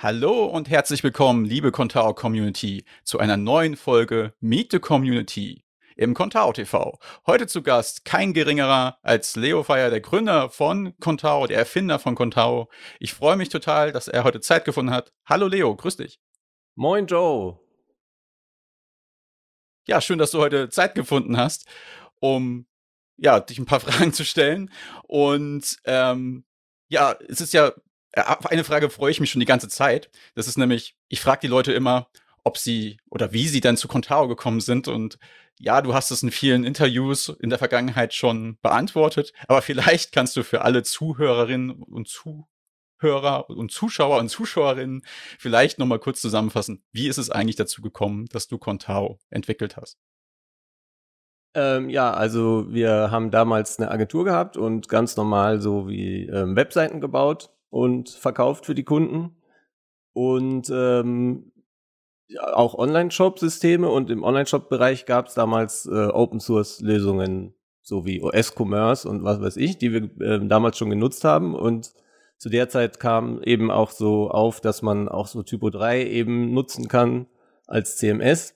Hallo und herzlich willkommen, liebe Contao Community, zu einer neuen Folge Meet the Community im Contao TV. Heute zu Gast kein geringerer als Leo Feier, der Gründer von Contao, der Erfinder von Contao. Ich freue mich total, dass er heute Zeit gefunden hat. Hallo Leo, grüß dich. Moin Joe. Ja, schön, dass du heute Zeit gefunden hast, um ja, dich ein paar Fragen zu stellen. Und ähm, ja, es ist ja auf eine Frage freue ich mich schon die ganze Zeit. Das ist nämlich, ich frage die Leute immer, ob sie oder wie sie dann zu Contao gekommen sind. Und ja, du hast es in vielen Interviews in der Vergangenheit schon beantwortet, aber vielleicht kannst du für alle Zuhörerinnen und Zuhörer und Zuschauer und Zuschauerinnen vielleicht nochmal kurz zusammenfassen, wie ist es eigentlich dazu gekommen, dass du Contao entwickelt hast? Ähm, ja, also wir haben damals eine Agentur gehabt und ganz normal so wie ähm, Webseiten gebaut und verkauft für die Kunden. Und ähm, ja, auch Online-Shop-Systeme und im Online-Shop-Bereich gab es damals äh, Open-Source-Lösungen, so wie OS-Commerce und was weiß ich, die wir äh, damals schon genutzt haben. Und zu der Zeit kam eben auch so auf, dass man auch so Typo 3 eben nutzen kann als CMS,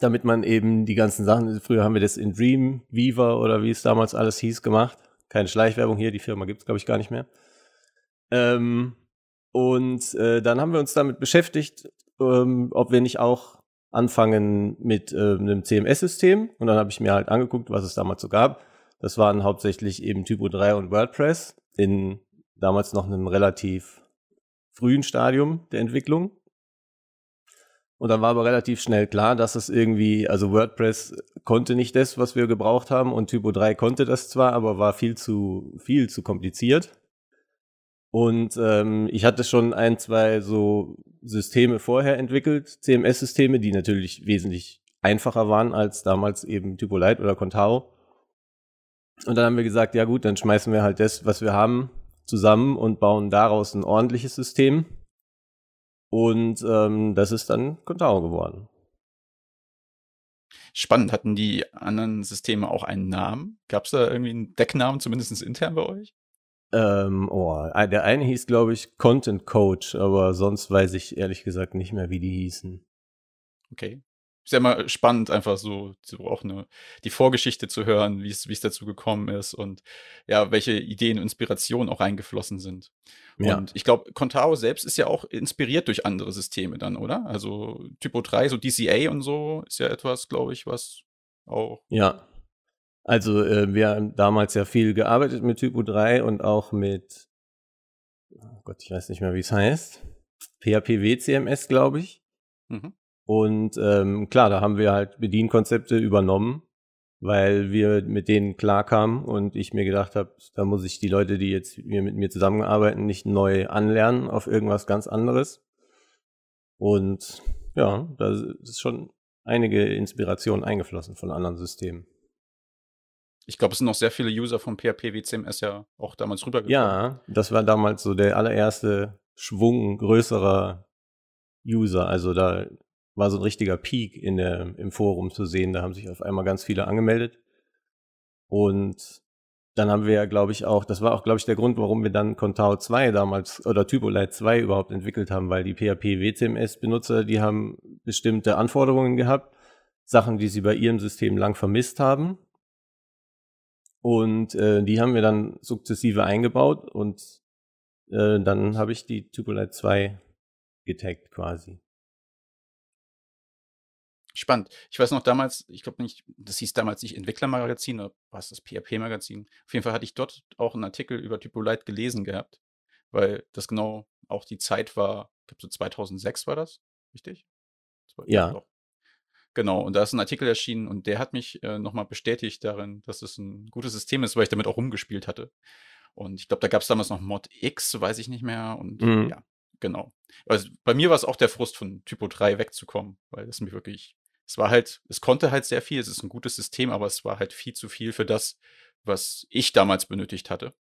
damit man eben die ganzen Sachen, früher haben wir das in Dream, Viva oder wie es damals alles hieß, gemacht. Keine Schleichwerbung hier, die Firma gibt's glaube ich gar nicht mehr. Ähm, und äh, dann haben wir uns damit beschäftigt, ähm, ob wir nicht auch anfangen mit äh, einem CMS-System. Und dann habe ich mir halt angeguckt, was es damals so gab. Das waren hauptsächlich eben Typo 3 und WordPress in damals noch einem relativ frühen Stadium der Entwicklung. Und dann war aber relativ schnell klar, dass es irgendwie, also WordPress konnte nicht das, was wir gebraucht haben und Typo 3 konnte das zwar, aber war viel zu, viel zu kompliziert. Und ähm, ich hatte schon ein, zwei so Systeme vorher entwickelt, CMS-Systeme, die natürlich wesentlich einfacher waren als damals eben Typolite oder Contao. Und dann haben wir gesagt, ja gut, dann schmeißen wir halt das, was wir haben, zusammen und bauen daraus ein ordentliches System. Und ähm, das ist dann Contao geworden. Spannend, hatten die anderen Systeme auch einen Namen? Gab es da irgendwie einen Decknamen, zumindest intern bei euch? Ähm, oh, der eine hieß, glaube ich, Content Coach, aber sonst weiß ich ehrlich gesagt nicht mehr, wie die hießen. Okay. Ist ja mal spannend, einfach so, so auch eine, die Vorgeschichte zu hören, wie es, wie es dazu gekommen ist und ja, welche Ideen und Inspirationen auch eingeflossen sind. Ja. Und ich glaube, Contao selbst ist ja auch inspiriert durch andere Systeme dann, oder? Also Typo 3, so DCA und so, ist ja etwas, glaube ich, was auch. Ja, also äh, wir haben damals ja viel gearbeitet mit Typo 3 und auch mit, oh Gott, ich weiß nicht mehr, wie es heißt, PHP WCMS, glaube ich. Mhm. Und ähm, klar, da haben wir halt Bedienkonzepte übernommen, weil wir mit denen klarkamen und ich mir gedacht habe, da muss ich die Leute, die jetzt mit mir zusammenarbeiten, nicht neu anlernen auf irgendwas ganz anderes. Und ja, da ist schon einige Inspiration eingeflossen von anderen Systemen. Ich glaube, es sind noch sehr viele User von PHP WCMS ja auch damals rübergekommen. Ja, das war damals so der allererste Schwung größerer User. Also da war so ein richtiger Peak in der, im Forum zu sehen. Da haben sich auf einmal ganz viele angemeldet. Und dann haben wir ja, glaube ich, auch, das war auch, glaube ich, der Grund, warum wir dann Contao 2 damals oder Typolite 2 überhaupt entwickelt haben, weil die PHP WCMS Benutzer, die haben bestimmte Anforderungen gehabt, Sachen, die sie bei ihrem System lang vermisst haben und äh, die haben wir dann sukzessive eingebaut und äh, dann habe ich die Tupolite 2 getaggt quasi. Spannend. Ich weiß noch damals, ich glaube nicht, das hieß damals nicht Entwicklermagazin oder was das PHP-Magazin. Auf jeden Fall hatte ich dort auch einen Artikel über Typolite gelesen gehabt, weil das genau auch die Zeit war, ich glaube so 2006 war das, richtig? Das war, ja. Doch. Genau, und da ist ein Artikel erschienen und der hat mich äh, nochmal bestätigt darin, dass es ein gutes System ist, weil ich damit auch rumgespielt hatte. Und ich glaube, da gab es damals noch Mod X, weiß ich nicht mehr. Und mhm. ja, genau. Also bei mir war es auch der Frust, von Typo 3 wegzukommen, weil es mir wirklich, es war halt, es konnte halt sehr viel, es ist ein gutes System, aber es war halt viel zu viel für das, was ich damals benötigt hatte.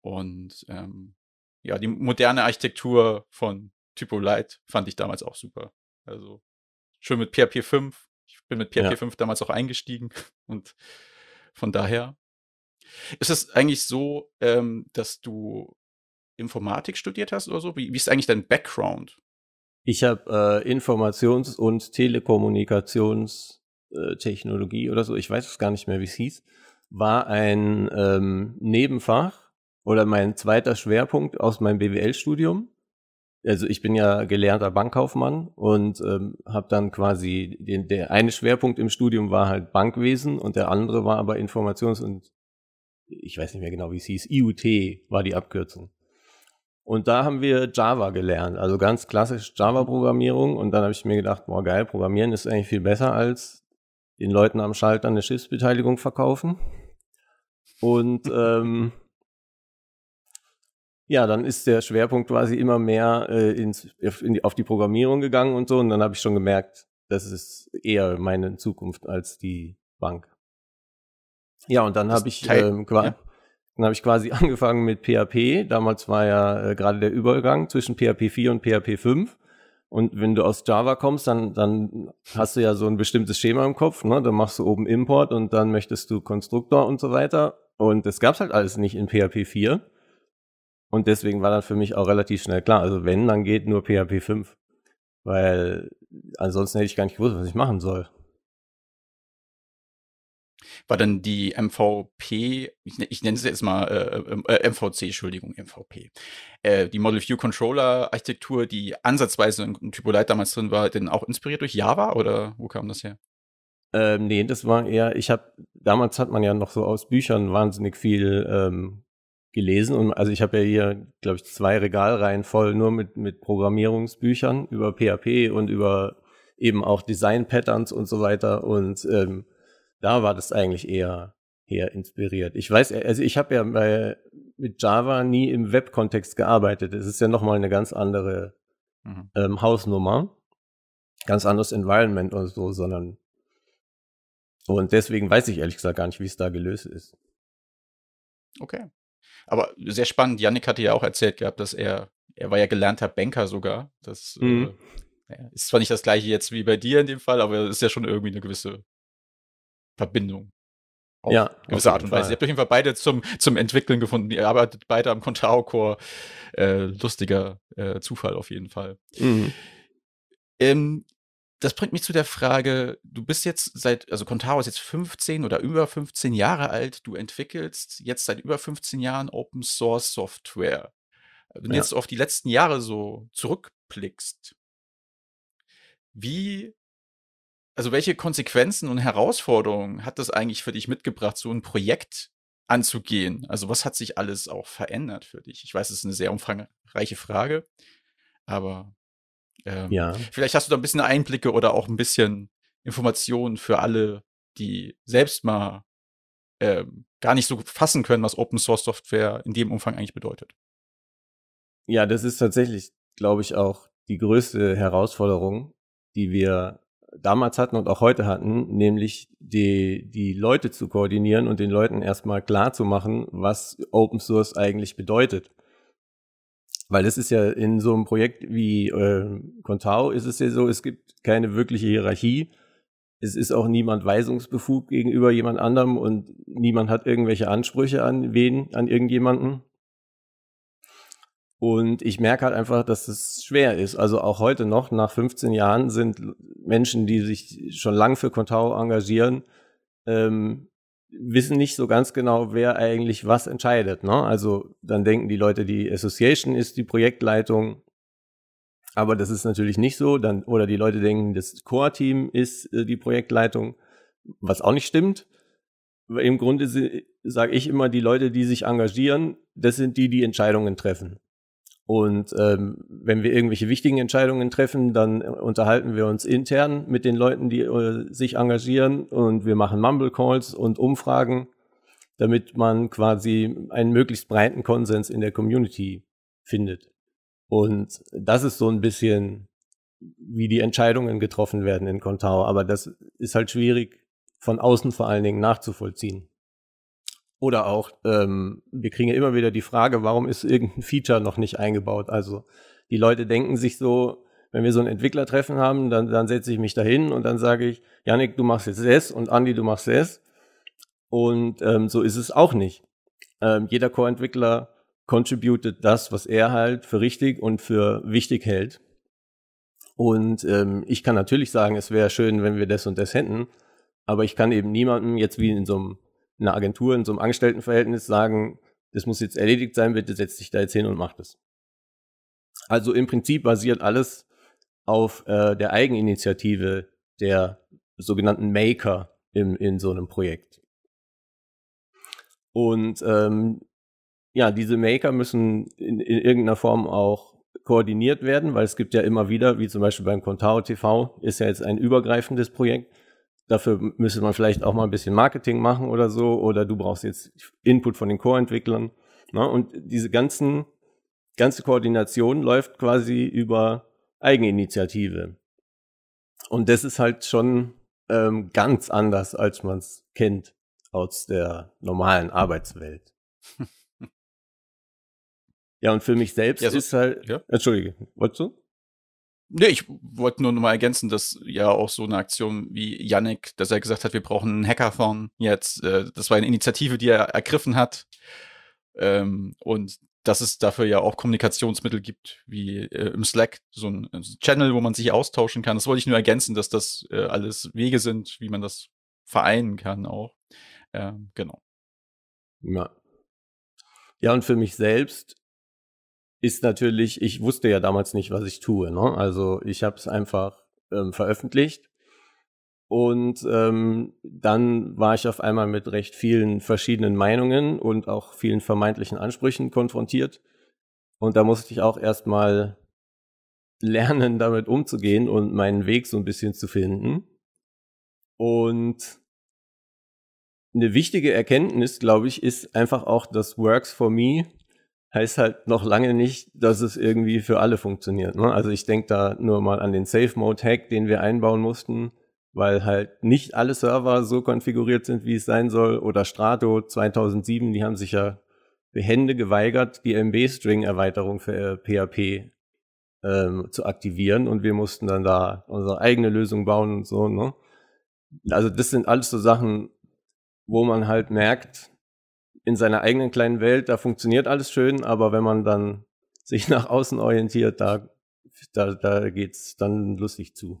Und ähm, ja, die moderne Architektur von Typo Light fand ich damals auch super. Also schon mit PHP 5. Ich bin mit PHP ja. 5 damals auch eingestiegen und von daher ist es eigentlich so, ähm, dass du Informatik studiert hast oder so? Wie, wie ist eigentlich dein Background? Ich habe äh, Informations- und Telekommunikationstechnologie oder so, ich weiß es gar nicht mehr, wie es hieß, war ein ähm, Nebenfach oder mein zweiter Schwerpunkt aus meinem BWL-Studium. Also ich bin ja gelernter Bankkaufmann und ähm, habe dann quasi den, der eine Schwerpunkt im Studium war halt Bankwesen und der andere war aber Informations- und ich weiß nicht mehr genau, wie es hieß, IUT war die Abkürzung. Und da haben wir Java gelernt, also ganz klassisch Java-Programmierung. Und dann habe ich mir gedacht, boah, geil, Programmieren ist eigentlich viel besser als den Leuten am Schalter eine Schiffsbeteiligung verkaufen. Und ähm, ja, dann ist der Schwerpunkt quasi immer mehr äh, ins, in die, auf die Programmierung gegangen und so. Und dann habe ich schon gemerkt, das ist eher meine Zukunft als die Bank. Ja, und dann habe ich ähm, ja. Dann habe ich quasi angefangen mit PHP. Damals war ja äh, gerade der Übergang zwischen PHP 4 und PHP 5. Und wenn du aus Java kommst, dann, dann hast du ja so ein bestimmtes Schema im Kopf. Ne? Dann machst du oben Import und dann möchtest du Konstruktor und so weiter. Und das gab's halt alles nicht in PHP 4. Und deswegen war dann für mich auch relativ schnell klar, also wenn, dann geht nur PHP 5. Weil ansonsten hätte ich gar nicht gewusst, was ich machen soll war dann die MVP, ich, ich nenne es jetzt mal äh, äh, MVC, Entschuldigung, MVP. Äh, die Model View Controller Architektur, die ansatzweise in Typolite damals drin war, denn auch inspiriert durch Java oder wo kam das her? Ähm, nee, das war eher, ich habe, damals hat man ja noch so aus Büchern wahnsinnig viel ähm, gelesen und also ich habe ja hier, glaube ich, zwei Regalreihen voll nur mit, mit Programmierungsbüchern über PHP und über eben auch Design-Patterns und so weiter und ähm, da war das eigentlich eher, eher inspiriert. Ich weiß, also ich habe ja bei, mit Java nie im Web-Kontext gearbeitet. Es ist ja nochmal eine ganz andere mhm. ähm, Hausnummer, ganz anderes Environment und so, sondern und deswegen weiß ich ehrlich gesagt gar nicht, wie es da gelöst ist. Okay. Aber sehr spannend. Yannick hatte ja auch erzählt gehabt, dass er, er war ja gelernter Banker sogar. Das mhm. äh, ist zwar nicht das gleiche jetzt wie bei dir in dem Fall, aber es ist ja schon irgendwie eine gewisse Verbindung. Auf ja, gewisse Art und Weise. Ihr habt auf jeden Fall beide zum, zum Entwickeln gefunden. Ihr arbeitet beide am Contao-Core. Äh, lustiger äh, Zufall auf jeden Fall. Mhm. Ähm, das bringt mich zu der Frage, du bist jetzt seit, also Contao ist jetzt 15 oder über 15 Jahre alt, du entwickelst jetzt seit über 15 Jahren Open Source Software. Wenn du ja. jetzt auf die letzten Jahre so zurückblickst, wie also welche Konsequenzen und Herausforderungen hat das eigentlich für dich mitgebracht, so ein Projekt anzugehen? Also was hat sich alles auch verändert für dich? Ich weiß, es ist eine sehr umfangreiche Frage, aber ähm, ja. vielleicht hast du da ein bisschen Einblicke oder auch ein bisschen Informationen für alle, die selbst mal ähm, gar nicht so fassen können, was Open Source Software in dem Umfang eigentlich bedeutet. Ja, das ist tatsächlich, glaube ich, auch die größte Herausforderung, die wir damals hatten und auch heute hatten, nämlich die, die Leute zu koordinieren und den Leuten erstmal klar zu machen, was Open Source eigentlich bedeutet. Weil es ist ja in so einem Projekt wie äh, Contao ist es ja so, es gibt keine wirkliche Hierarchie. Es ist auch niemand weisungsbefugt gegenüber jemand anderem und niemand hat irgendwelche Ansprüche an wen, an irgendjemanden. Und ich merke halt einfach, dass es schwer ist. Also auch heute noch, nach 15 Jahren, sind Menschen, die sich schon lang für Contao engagieren, ähm, wissen nicht so ganz genau, wer eigentlich was entscheidet. Ne? Also dann denken die Leute, die Association ist die Projektleitung, aber das ist natürlich nicht so. Dann, oder die Leute denken, das Core-Team ist äh, die Projektleitung, was auch nicht stimmt. Im Grunde sage ich immer, die Leute, die sich engagieren, das sind die, die Entscheidungen treffen. Und ähm, wenn wir irgendwelche wichtigen Entscheidungen treffen, dann unterhalten wir uns intern mit den Leuten, die äh, sich engagieren und wir machen Mumble Calls und Umfragen, damit man quasi einen möglichst breiten Konsens in der Community findet. Und das ist so ein bisschen, wie die Entscheidungen getroffen werden in Contao. Aber das ist halt schwierig von außen vor allen Dingen nachzuvollziehen. Oder auch, ähm, wir kriegen ja immer wieder die Frage, warum ist irgendein Feature noch nicht eingebaut? Also die Leute denken sich so, wenn wir so ein Entwicklertreffen haben, dann, dann setze ich mich dahin und dann sage ich, Janik, du machst jetzt das und Andi, du machst das. Und ähm, so ist es auch nicht. Ähm, jeder Core-Entwickler contributed das, was er halt für richtig und für wichtig hält. Und ähm, ich kann natürlich sagen, es wäre schön, wenn wir das und das hätten, aber ich kann eben niemandem jetzt wie in so einem, in einer Agentur, in so einem Angestelltenverhältnis sagen, das muss jetzt erledigt sein, bitte setz dich da jetzt hin und mach das. Also im Prinzip basiert alles auf äh, der Eigeninitiative der sogenannten Maker im, in so einem Projekt. Und ähm, ja, diese Maker müssen in, in irgendeiner Form auch koordiniert werden, weil es gibt ja immer wieder, wie zum Beispiel beim Contao TV, ist ja jetzt ein übergreifendes Projekt. Dafür müsste man vielleicht auch mal ein bisschen Marketing machen oder so, oder du brauchst jetzt Input von den Core-Entwicklern. Ne? Und diese ganzen, ganze Koordination läuft quasi über Eigeninitiative. Und das ist halt schon ähm, ganz anders, als man es kennt aus der normalen Arbeitswelt. ja, und für mich selbst ja, so, ist halt. Ja? Entschuldige, wolltest du? Nee, ich wollte nur noch mal ergänzen, dass ja auch so eine Aktion wie Yannick, dass er gesagt hat, wir brauchen einen Hackathon jetzt. Äh, das war eine Initiative, die er ergriffen hat. Ähm, und dass es dafür ja auch Kommunikationsmittel gibt, wie äh, im Slack, so ein, Channel, wo man sich austauschen kann. Das wollte ich nur ergänzen, dass das äh, alles Wege sind, wie man das vereinen kann auch. Ähm, genau. Ja. Ja, und für mich selbst ist natürlich, ich wusste ja damals nicht, was ich tue. Ne? Also ich habe es einfach ähm, veröffentlicht und ähm, dann war ich auf einmal mit recht vielen verschiedenen Meinungen und auch vielen vermeintlichen Ansprüchen konfrontiert. Und da musste ich auch erstmal lernen, damit umzugehen und meinen Weg so ein bisschen zu finden. Und eine wichtige Erkenntnis, glaube ich, ist einfach auch, dass Works for Me heißt halt noch lange nicht, dass es irgendwie für alle funktioniert. Ne? Also ich denke da nur mal an den Safe Mode Hack, den wir einbauen mussten weil halt nicht alle Server so konfiguriert sind, wie es sein soll. Oder Strato 2007, die haben sich ja behende geweigert, die MB-String-Erweiterung für PHP ähm, zu aktivieren und wir mussten dann da unsere eigene Lösung bauen und so. Ne? Also das sind alles so Sachen, wo man halt merkt, in seiner eigenen kleinen Welt, da funktioniert alles schön, aber wenn man dann sich nach außen orientiert, da, da, da geht's dann lustig zu.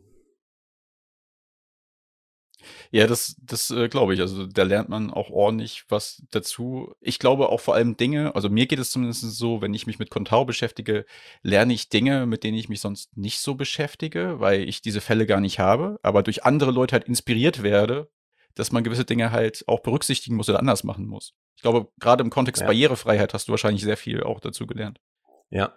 Ja, das, das äh, glaube ich. Also da lernt man auch ordentlich was dazu. Ich glaube auch vor allem Dinge, also mir geht es zumindest so, wenn ich mich mit Contao beschäftige, lerne ich Dinge, mit denen ich mich sonst nicht so beschäftige, weil ich diese Fälle gar nicht habe, aber durch andere Leute halt inspiriert werde, dass man gewisse Dinge halt auch berücksichtigen muss oder anders machen muss. Ich glaube, gerade im Kontext ja. Barrierefreiheit hast du wahrscheinlich sehr viel auch dazu gelernt. Ja.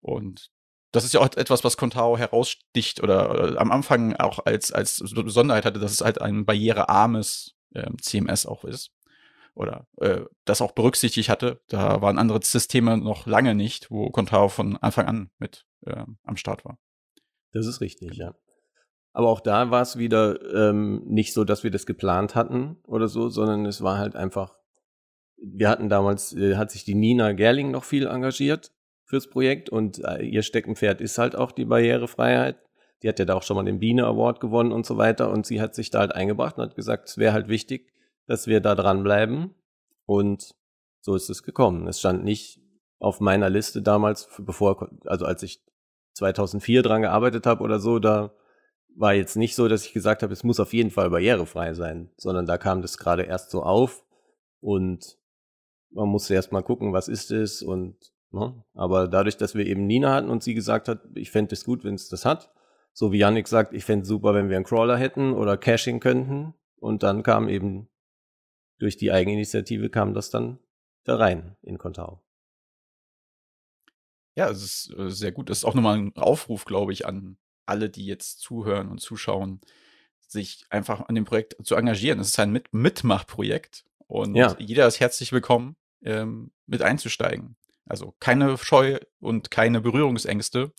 Und das ist ja auch etwas, was Contao heraussticht oder am Anfang auch als, als Besonderheit hatte, dass es halt ein barrierearmes äh, CMS auch ist. Oder äh, das auch berücksichtigt hatte. Da waren andere Systeme noch lange nicht, wo Contao von Anfang an mit äh, am Start war. Das ist richtig, ja. Aber auch da war es wieder ähm, nicht so, dass wir das geplant hatten oder so, sondern es war halt einfach, wir hatten damals, äh, hat sich die Nina Gerling noch viel engagiert fürs Projekt und äh, ihr Steckenpferd ist halt auch die Barrierefreiheit. Die hat ja da auch schon mal den Biene Award gewonnen und so weiter und sie hat sich da halt eingebracht und hat gesagt, es wäre halt wichtig, dass wir da dranbleiben und so ist es gekommen. Es stand nicht auf meiner Liste damals, bevor, also als ich 2004 dran gearbeitet habe oder so, da war jetzt nicht so, dass ich gesagt habe, es muss auf jeden Fall barrierefrei sein, sondern da kam das gerade erst so auf und man musste erst mal gucken, was ist es und Ne? Aber dadurch, dass wir eben Nina hatten und sie gesagt hat, ich fände es gut, wenn es das hat, so wie Yannick sagt, ich fände es super, wenn wir einen Crawler hätten oder Caching könnten. Und dann kam eben durch die Eigeninitiative kam das dann da rein in Contao. Ja, es ist äh, sehr gut. Das ist auch nochmal ein Aufruf, glaube ich, an alle, die jetzt zuhören und zuschauen, sich einfach an dem Projekt zu engagieren. Es ist ein Mit Mitmachprojekt und ja. jeder ist herzlich willkommen, ähm, mit einzusteigen. Also keine Scheu und keine Berührungsängste.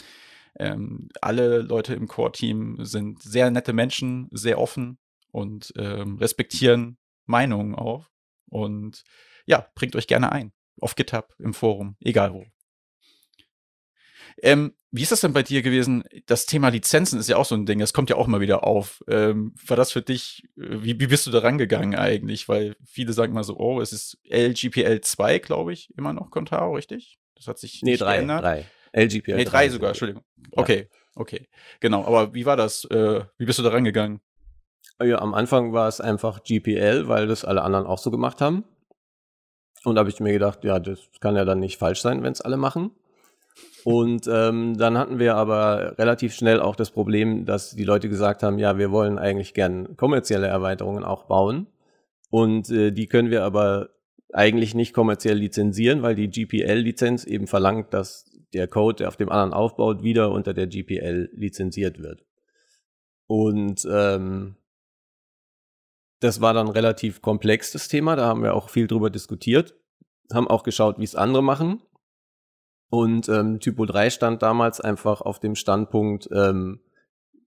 Ähm, alle Leute im Core-Team sind sehr nette Menschen, sehr offen und ähm, respektieren Meinungen auch. Und ja, bringt euch gerne ein. Auf GitHub, im Forum, egal wo. Ähm, wie ist das denn bei dir gewesen? Das Thema Lizenzen ist ja auch so ein Ding, das kommt ja auch mal wieder auf. Ähm, war das für dich, äh, wie, wie bist du da rangegangen eigentlich? Weil viele sagen mal so, oh, es ist LGPL 2, glaube ich, immer noch Contao, richtig? Das hat sich nee, nicht drei, geändert. drei. LGPL nee, drei sogar, Entschuldigung. Okay, okay. Genau, aber wie war das? Äh, wie bist du da rangegangen? Ja, am Anfang war es einfach GPL, weil das alle anderen auch so gemacht haben. Und da habe ich mir gedacht, ja, das kann ja dann nicht falsch sein, wenn es alle machen. Und ähm, dann hatten wir aber relativ schnell auch das Problem, dass die Leute gesagt haben, ja, wir wollen eigentlich gern kommerzielle Erweiterungen auch bauen. Und äh, die können wir aber eigentlich nicht kommerziell lizenzieren, weil die GPL-Lizenz eben verlangt, dass der Code, der auf dem anderen aufbaut, wieder unter der GPL lizenziert wird. Und ähm, das war dann relativ komplex, das Thema. Da haben wir auch viel drüber diskutiert, haben auch geschaut, wie es andere machen. Und ähm, Typo 3 stand damals einfach auf dem Standpunkt, ähm,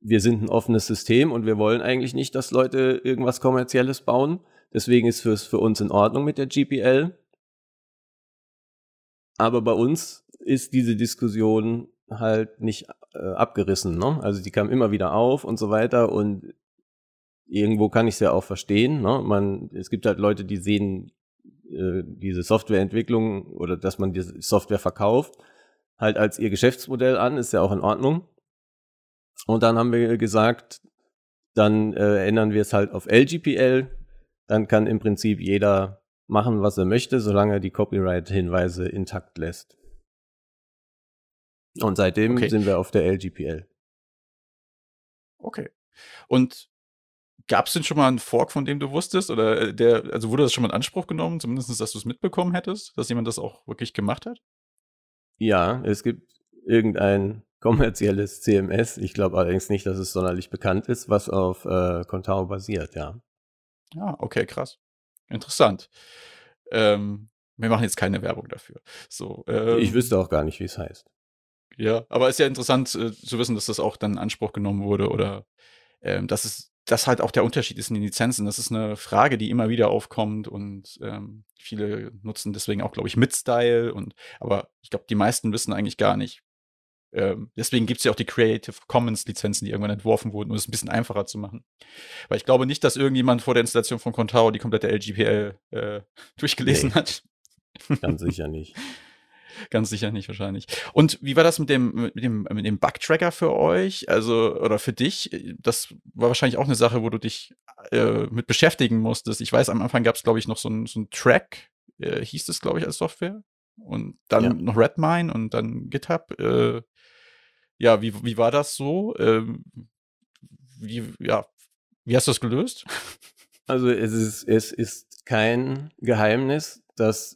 wir sind ein offenes System und wir wollen eigentlich nicht, dass Leute irgendwas Kommerzielles bauen. Deswegen ist es für uns in Ordnung mit der GPL. Aber bei uns ist diese Diskussion halt nicht äh, abgerissen. Ne? Also die kam immer wieder auf und so weiter. Und irgendwo kann ich es ja auch verstehen. Ne? Man, es gibt halt Leute, die sehen äh, diese Softwareentwicklung oder dass man diese Software verkauft, halt als ihr Geschäftsmodell an, ist ja auch in Ordnung. Und dann haben wir gesagt, dann äh, ändern wir es halt auf LGPL. Dann kann im Prinzip jeder machen, was er möchte, solange er die Copyright-Hinweise intakt lässt. Und seitdem okay. sind wir auf der LGPL. Okay. Und Gab es denn schon mal einen Fork, von dem du wusstest? Oder äh, der, also wurde das schon mal in Anspruch genommen, zumindest, dass du es mitbekommen hättest, dass jemand das auch wirklich gemacht hat? Ja, es gibt irgendein kommerzielles CMS. Ich glaube allerdings nicht, dass es sonderlich bekannt ist, was auf äh, Contao basiert, ja. Ja, okay, krass. Interessant. Ähm, wir machen jetzt keine Werbung dafür. So, ähm, ich wüsste auch gar nicht, wie es heißt. Ja, aber es ist ja interessant äh, zu wissen, dass das auch dann in Anspruch genommen wurde oder ähm, dass es das halt auch der Unterschied ist in den Lizenzen. Das ist eine Frage, die immer wieder aufkommt und ähm, viele nutzen deswegen auch, glaube ich, Mid-Style und aber ich glaube, die meisten wissen eigentlich gar nicht. Ähm, deswegen gibt es ja auch die Creative Commons Lizenzen, die irgendwann entworfen wurden, um es ein bisschen einfacher zu machen. Weil ich glaube nicht, dass irgendjemand vor der Installation von Contao die komplette LGPL äh, durchgelesen nee, hat. Ganz sicher nicht. Ganz sicher nicht wahrscheinlich. Und wie war das mit dem, mit dem, mit dem Bug-Tracker für euch? Also, oder für dich? Das war wahrscheinlich auch eine Sache, wo du dich äh, mit beschäftigen musstest. Ich weiß, am Anfang gab es, glaube ich, noch so ein, so ein Track, äh, hieß es, glaube ich, als Software. Und dann ja. noch Redmine und dann GitHub. Äh, ja, wie, wie war das so? Ähm, wie, ja, wie hast du das gelöst? Also es ist, es ist kein Geheimnis, dass,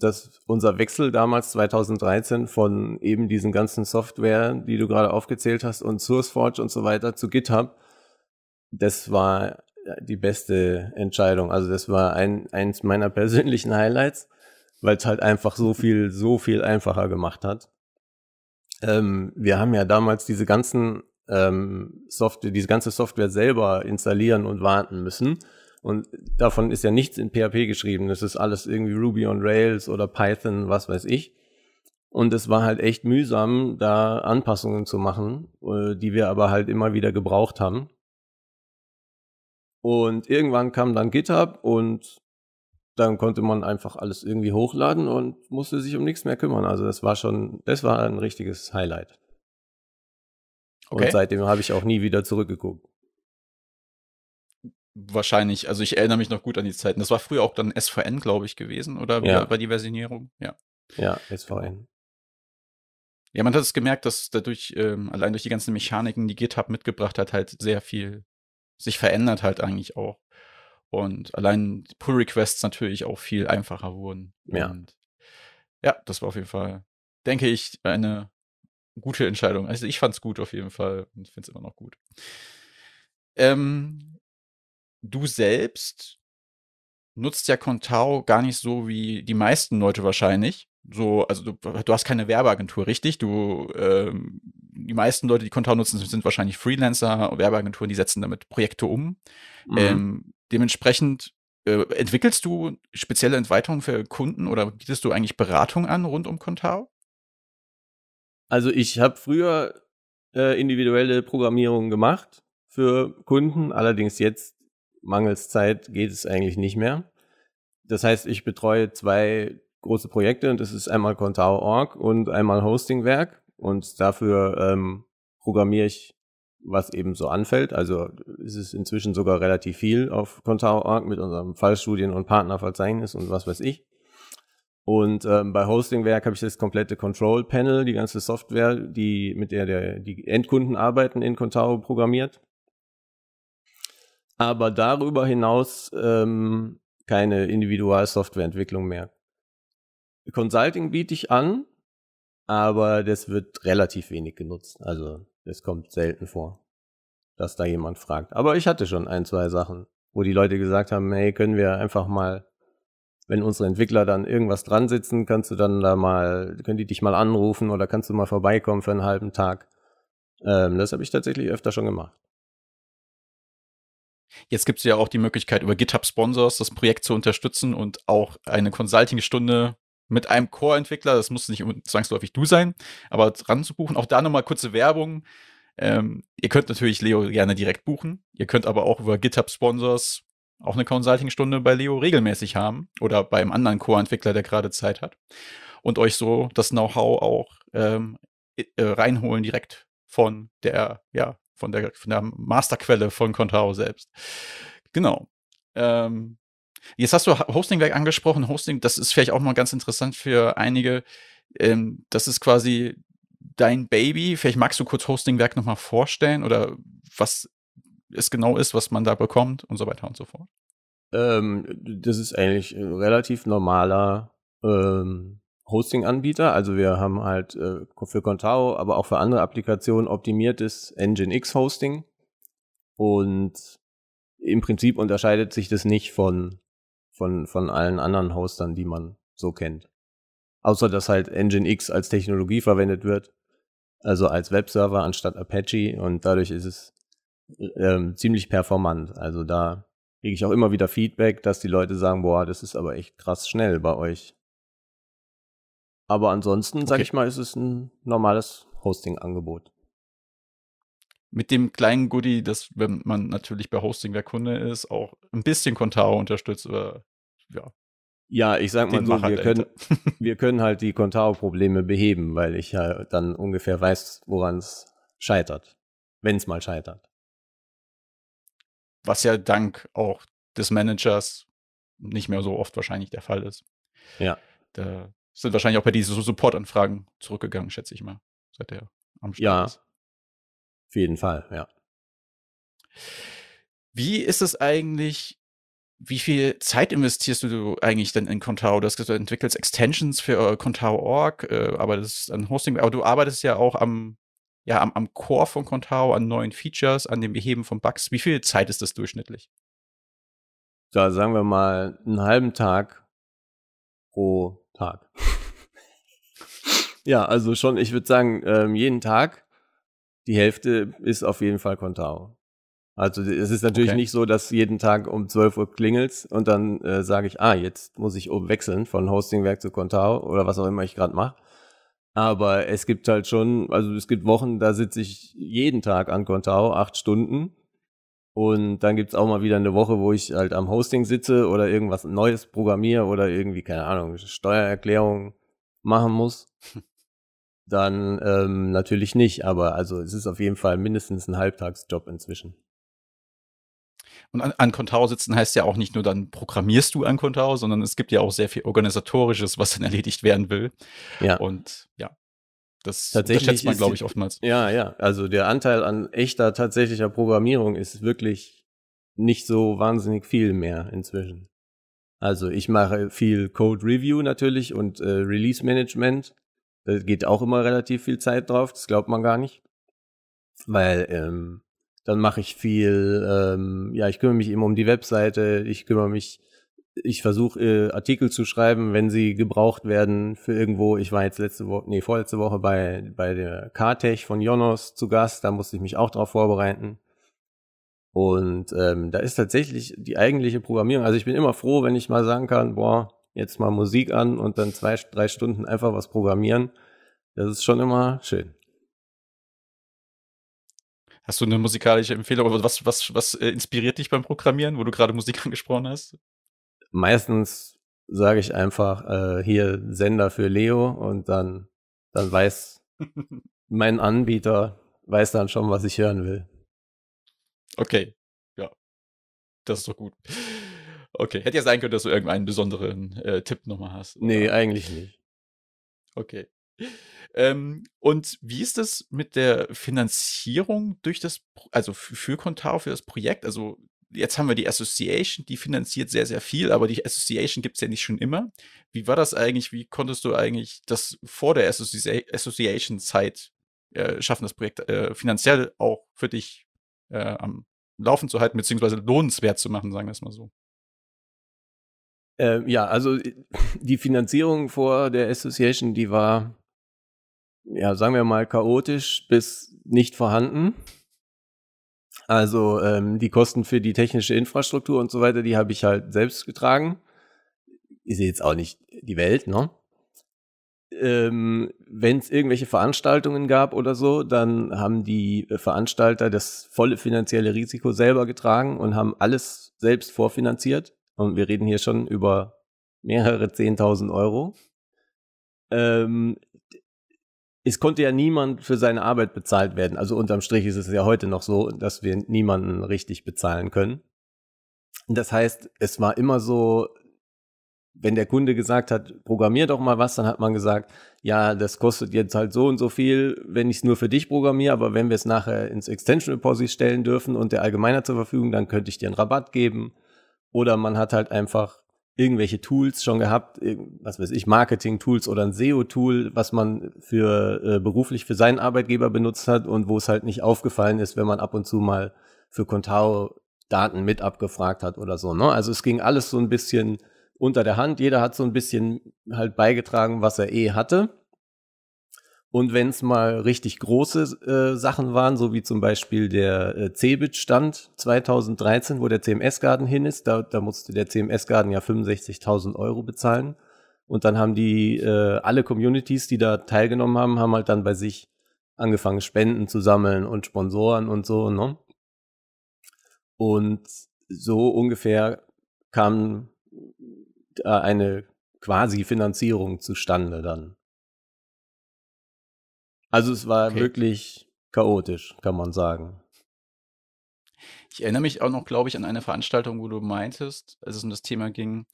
dass unser Wechsel damals 2013 von eben diesen ganzen Software, die du gerade aufgezählt hast, und SourceForge und so weiter zu GitHub, das war die beste Entscheidung. Also das war ein, eins meiner persönlichen Highlights, weil es halt einfach so viel, so viel einfacher gemacht hat. Ähm, wir haben ja damals diese ganzen ähm, Software, diese ganze Software selber installieren und warten müssen. Und davon ist ja nichts in PHP geschrieben. Das ist alles irgendwie Ruby on Rails oder Python, was weiß ich. Und es war halt echt mühsam, da Anpassungen zu machen, äh, die wir aber halt immer wieder gebraucht haben. Und irgendwann kam dann GitHub und dann konnte man einfach alles irgendwie hochladen und musste sich um nichts mehr kümmern. Also das war schon, das war ein richtiges Highlight. Okay. Und seitdem habe ich auch nie wieder zurückgeguckt wahrscheinlich, also ich erinnere mich noch gut an die Zeiten. Das war früher auch dann SVN, glaube ich, gewesen, oder ja. war die Versionierung? Ja. Ja, SVN. Ja, man hat es gemerkt, dass dadurch, ähm, allein durch die ganzen Mechaniken, die GitHub mitgebracht hat, halt sehr viel sich verändert halt eigentlich auch. Und allein Pull Requests natürlich auch viel einfacher wurden. Ja. Und ja, das war auf jeden Fall, denke ich, eine gute Entscheidung. Also ich fand es gut auf jeden Fall und finde es immer noch gut. Ähm, du selbst nutzt ja Contao gar nicht so wie die meisten Leute wahrscheinlich. So, also du, du hast keine Werbeagentur, richtig? Du, ähm, die meisten Leute, die Contao nutzen, sind wahrscheinlich Freelancer, Werbeagenturen, die setzen damit Projekte um. Mhm. Ähm, dementsprechend äh, entwickelst du spezielle Entweiterungen für Kunden oder bietest du eigentlich Beratung an rund um Contao? Also ich habe früher äh, individuelle Programmierung gemacht für Kunden, allerdings jetzt mangels Zeit geht es eigentlich nicht mehr. Das heißt, ich betreue zwei große Projekte und das ist einmal Contao.org und einmal Hostingwerk und dafür ähm, programmiere ich, was eben so anfällt. Also ist es inzwischen sogar relativ viel auf Contao.org mit unserem Fallstudien- und Partnerverzeichnis und was weiß ich. Und ähm, bei Hostingwerk habe ich das komplette Control Panel, die ganze Software, die mit der, der die Endkunden arbeiten in Contao programmiert. Aber darüber hinaus ähm, keine Individualsoftwareentwicklung mehr. Consulting biete ich an, aber das wird relativ wenig genutzt. Also das kommt selten vor, dass da jemand fragt. Aber ich hatte schon ein, zwei Sachen, wo die Leute gesagt haben, hey, können wir einfach mal, wenn unsere Entwickler dann irgendwas dran sitzen, kannst du dann da mal, können die dich mal anrufen oder kannst du mal vorbeikommen für einen halben Tag. Ähm, das habe ich tatsächlich öfter schon gemacht. Jetzt gibt es ja auch die Möglichkeit, über GitHub Sponsors das Projekt zu unterstützen und auch eine Consulting-Stunde mit einem Core-Entwickler, das muss nicht zwangsläufig du sein, aber dran zu buchen. Auch da nochmal kurze Werbung. Ähm, ihr könnt natürlich Leo gerne direkt buchen. Ihr könnt aber auch über GitHub Sponsors auch eine Consulting-Stunde bei Leo regelmäßig haben oder bei einem anderen Core-Entwickler, der gerade Zeit hat. Und euch so das Know-how auch ähm, äh, reinholen direkt von der, ja, von der, von der Masterquelle von Contao selbst. Genau. Ähm, Jetzt hast du Hostingwerk angesprochen. Hosting, das ist vielleicht auch mal ganz interessant für einige. Ähm, das ist quasi dein Baby. Vielleicht magst du kurz Hostingwerk nochmal vorstellen oder was es genau ist, was man da bekommt und so weiter und so fort. Ähm, das ist eigentlich ein relativ normaler ähm, Hosting-Anbieter. Also wir haben halt äh, für Contao, aber auch für andere Applikationen optimiertes Nginx Hosting. Und im Prinzip unterscheidet sich das nicht von von, von allen anderen Hostern, die man so kennt. Außer dass halt Nginx als Technologie verwendet wird, also als Webserver anstatt Apache und dadurch ist es ähm, ziemlich performant. Also da kriege ich auch immer wieder Feedback, dass die Leute sagen, boah, das ist aber echt krass schnell bei euch. Aber ansonsten, okay. sag ich mal, ist es ein normales Hosting-Angebot. Mit dem kleinen Goodie, dass wenn man natürlich bei Hosting der Kunde ist, auch ein bisschen Contao unterstützt oder ja. Ja, ich sag mal so, wir können, wir können halt die Contao-Probleme beheben, weil ich ja dann ungefähr weiß, woran es scheitert. Wenn es mal scheitert. Was ja dank auch des Managers nicht mehr so oft wahrscheinlich der Fall ist. Ja. Da sind wahrscheinlich auch bei diesen Support-Anfragen zurückgegangen, schätze ich mal, seit der am Start ja, ist. Auf jeden Fall, ja. Wie ist es eigentlich, wie viel Zeit investierst du eigentlich denn in Contao? Du hast gesagt, du entwickelst Extensions für äh, Contao.org, äh, aber das ist an Hosting, aber du arbeitest ja auch am, ja, am, am Core von Contao, an neuen Features, an dem Beheben von Bugs. Wie viel Zeit ist das durchschnittlich? Da sagen wir mal einen halben Tag pro Tag. ja, also schon, ich würde sagen, ähm, jeden Tag die Hälfte ist auf jeden Fall Contao. Also es ist natürlich okay. nicht so, dass jeden Tag um 12 Uhr klingelt und dann äh, sage ich, ah, jetzt muss ich oben wechseln von Hostingwerk zu Contao oder was auch immer ich gerade mache. Aber es gibt halt schon, also es gibt Wochen, da sitze ich jeden Tag an Contao, acht Stunden. Und dann gibt's auch mal wieder eine Woche, wo ich halt am Hosting sitze oder irgendwas Neues programmiere oder irgendwie, keine Ahnung, Steuererklärung machen muss. dann ähm, natürlich nicht. Aber also es ist auf jeden Fall mindestens ein Halbtagsjob inzwischen. Und an, an Contao sitzen heißt ja auch nicht nur dann programmierst du an Contao, sondern es gibt ja auch sehr viel organisatorisches, was dann erledigt werden will. Ja. Und ja, das tatsächlich schätzt man, glaube ich, oftmals. Ja, ja. Also der Anteil an echter, tatsächlicher Programmierung ist wirklich nicht so wahnsinnig viel mehr inzwischen. Also ich mache viel Code Review natürlich und äh, Release Management da geht auch immer relativ viel Zeit drauf, das glaubt man gar nicht. Weil ähm, dann mache ich viel, ähm, ja, ich kümmere mich immer um die Webseite, ich kümmere mich, ich versuche äh, Artikel zu schreiben, wenn sie gebraucht werden für irgendwo. Ich war jetzt letzte Woche, nee, vorletzte Woche bei, bei der Kartech von Jonos zu Gast, da musste ich mich auch drauf vorbereiten. Und ähm, da ist tatsächlich die eigentliche Programmierung. Also ich bin immer froh, wenn ich mal sagen kann, boah, jetzt mal Musik an und dann zwei, drei Stunden einfach was programmieren. Das ist schon immer schön. Hast du eine musikalische Empfehlung? Was, was, was äh, inspiriert dich beim Programmieren, wo du gerade Musik angesprochen hast? Meistens sage ich einfach äh, hier Sender für Leo und dann, dann weiß mein Anbieter weiß dann schon, was ich hören will. Okay, ja, das ist doch gut. Okay, hätte ja sein können, dass du irgendeinen besonderen äh, Tipp nochmal hast. Oder? Nee, eigentlich nicht. Okay. Ähm, und wie ist es mit der Finanzierung durch das, also für Contao, für das Projekt? Also jetzt haben wir die Association, die finanziert sehr, sehr viel, aber die Association gibt es ja nicht schon immer. Wie war das eigentlich? Wie konntest du eigentlich das vor der Association-Zeit äh, schaffen, das Projekt äh, finanziell auch für dich äh, am Laufen zu halten, beziehungsweise lohnenswert zu machen, sagen wir es mal so? Ähm, ja, also die Finanzierung vor der Association, die war, ja, sagen wir mal, chaotisch bis nicht vorhanden. Also ähm, die Kosten für die technische Infrastruktur und so weiter, die habe ich halt selbst getragen. Ist jetzt auch nicht die Welt, ne? Ähm, Wenn es irgendwelche Veranstaltungen gab oder so, dann haben die Veranstalter das volle finanzielle Risiko selber getragen und haben alles selbst vorfinanziert. Und wir reden hier schon über mehrere 10.000 Euro. Ähm, es konnte ja niemand für seine Arbeit bezahlt werden. Also unterm Strich ist es ja heute noch so, dass wir niemanden richtig bezahlen können. Das heißt, es war immer so, wenn der Kunde gesagt hat, programmier doch mal was, dann hat man gesagt, ja, das kostet jetzt halt so und so viel, wenn ich es nur für dich programmiere, aber wenn wir es nachher ins Extension Repository stellen dürfen und der Allgemeiner zur Verfügung, dann könnte ich dir einen Rabatt geben. Oder man hat halt einfach irgendwelche Tools schon gehabt, was weiß ich, Marketing-Tools oder ein SEO-Tool, was man für äh, beruflich für seinen Arbeitgeber benutzt hat und wo es halt nicht aufgefallen ist, wenn man ab und zu mal für Contao Daten mit abgefragt hat oder so. Ne? Also es ging alles so ein bisschen unter der Hand. Jeder hat so ein bisschen halt beigetragen, was er eh hatte. Und wenn es mal richtig große äh, Sachen waren, so wie zum Beispiel der äh, Cebit-Stand 2013, wo der CMS-Garden hin ist, da, da musste der CMS-Garden ja 65.000 Euro bezahlen. Und dann haben die, äh, alle Communities, die da teilgenommen haben, haben halt dann bei sich angefangen, Spenden zu sammeln und Sponsoren und so, ne? Und so ungefähr kam eine quasi Finanzierung zustande dann. Also es war okay. wirklich chaotisch, kann man sagen. Ich erinnere mich auch noch, glaube ich, an eine Veranstaltung, wo du meintest, als es um das Thema ging,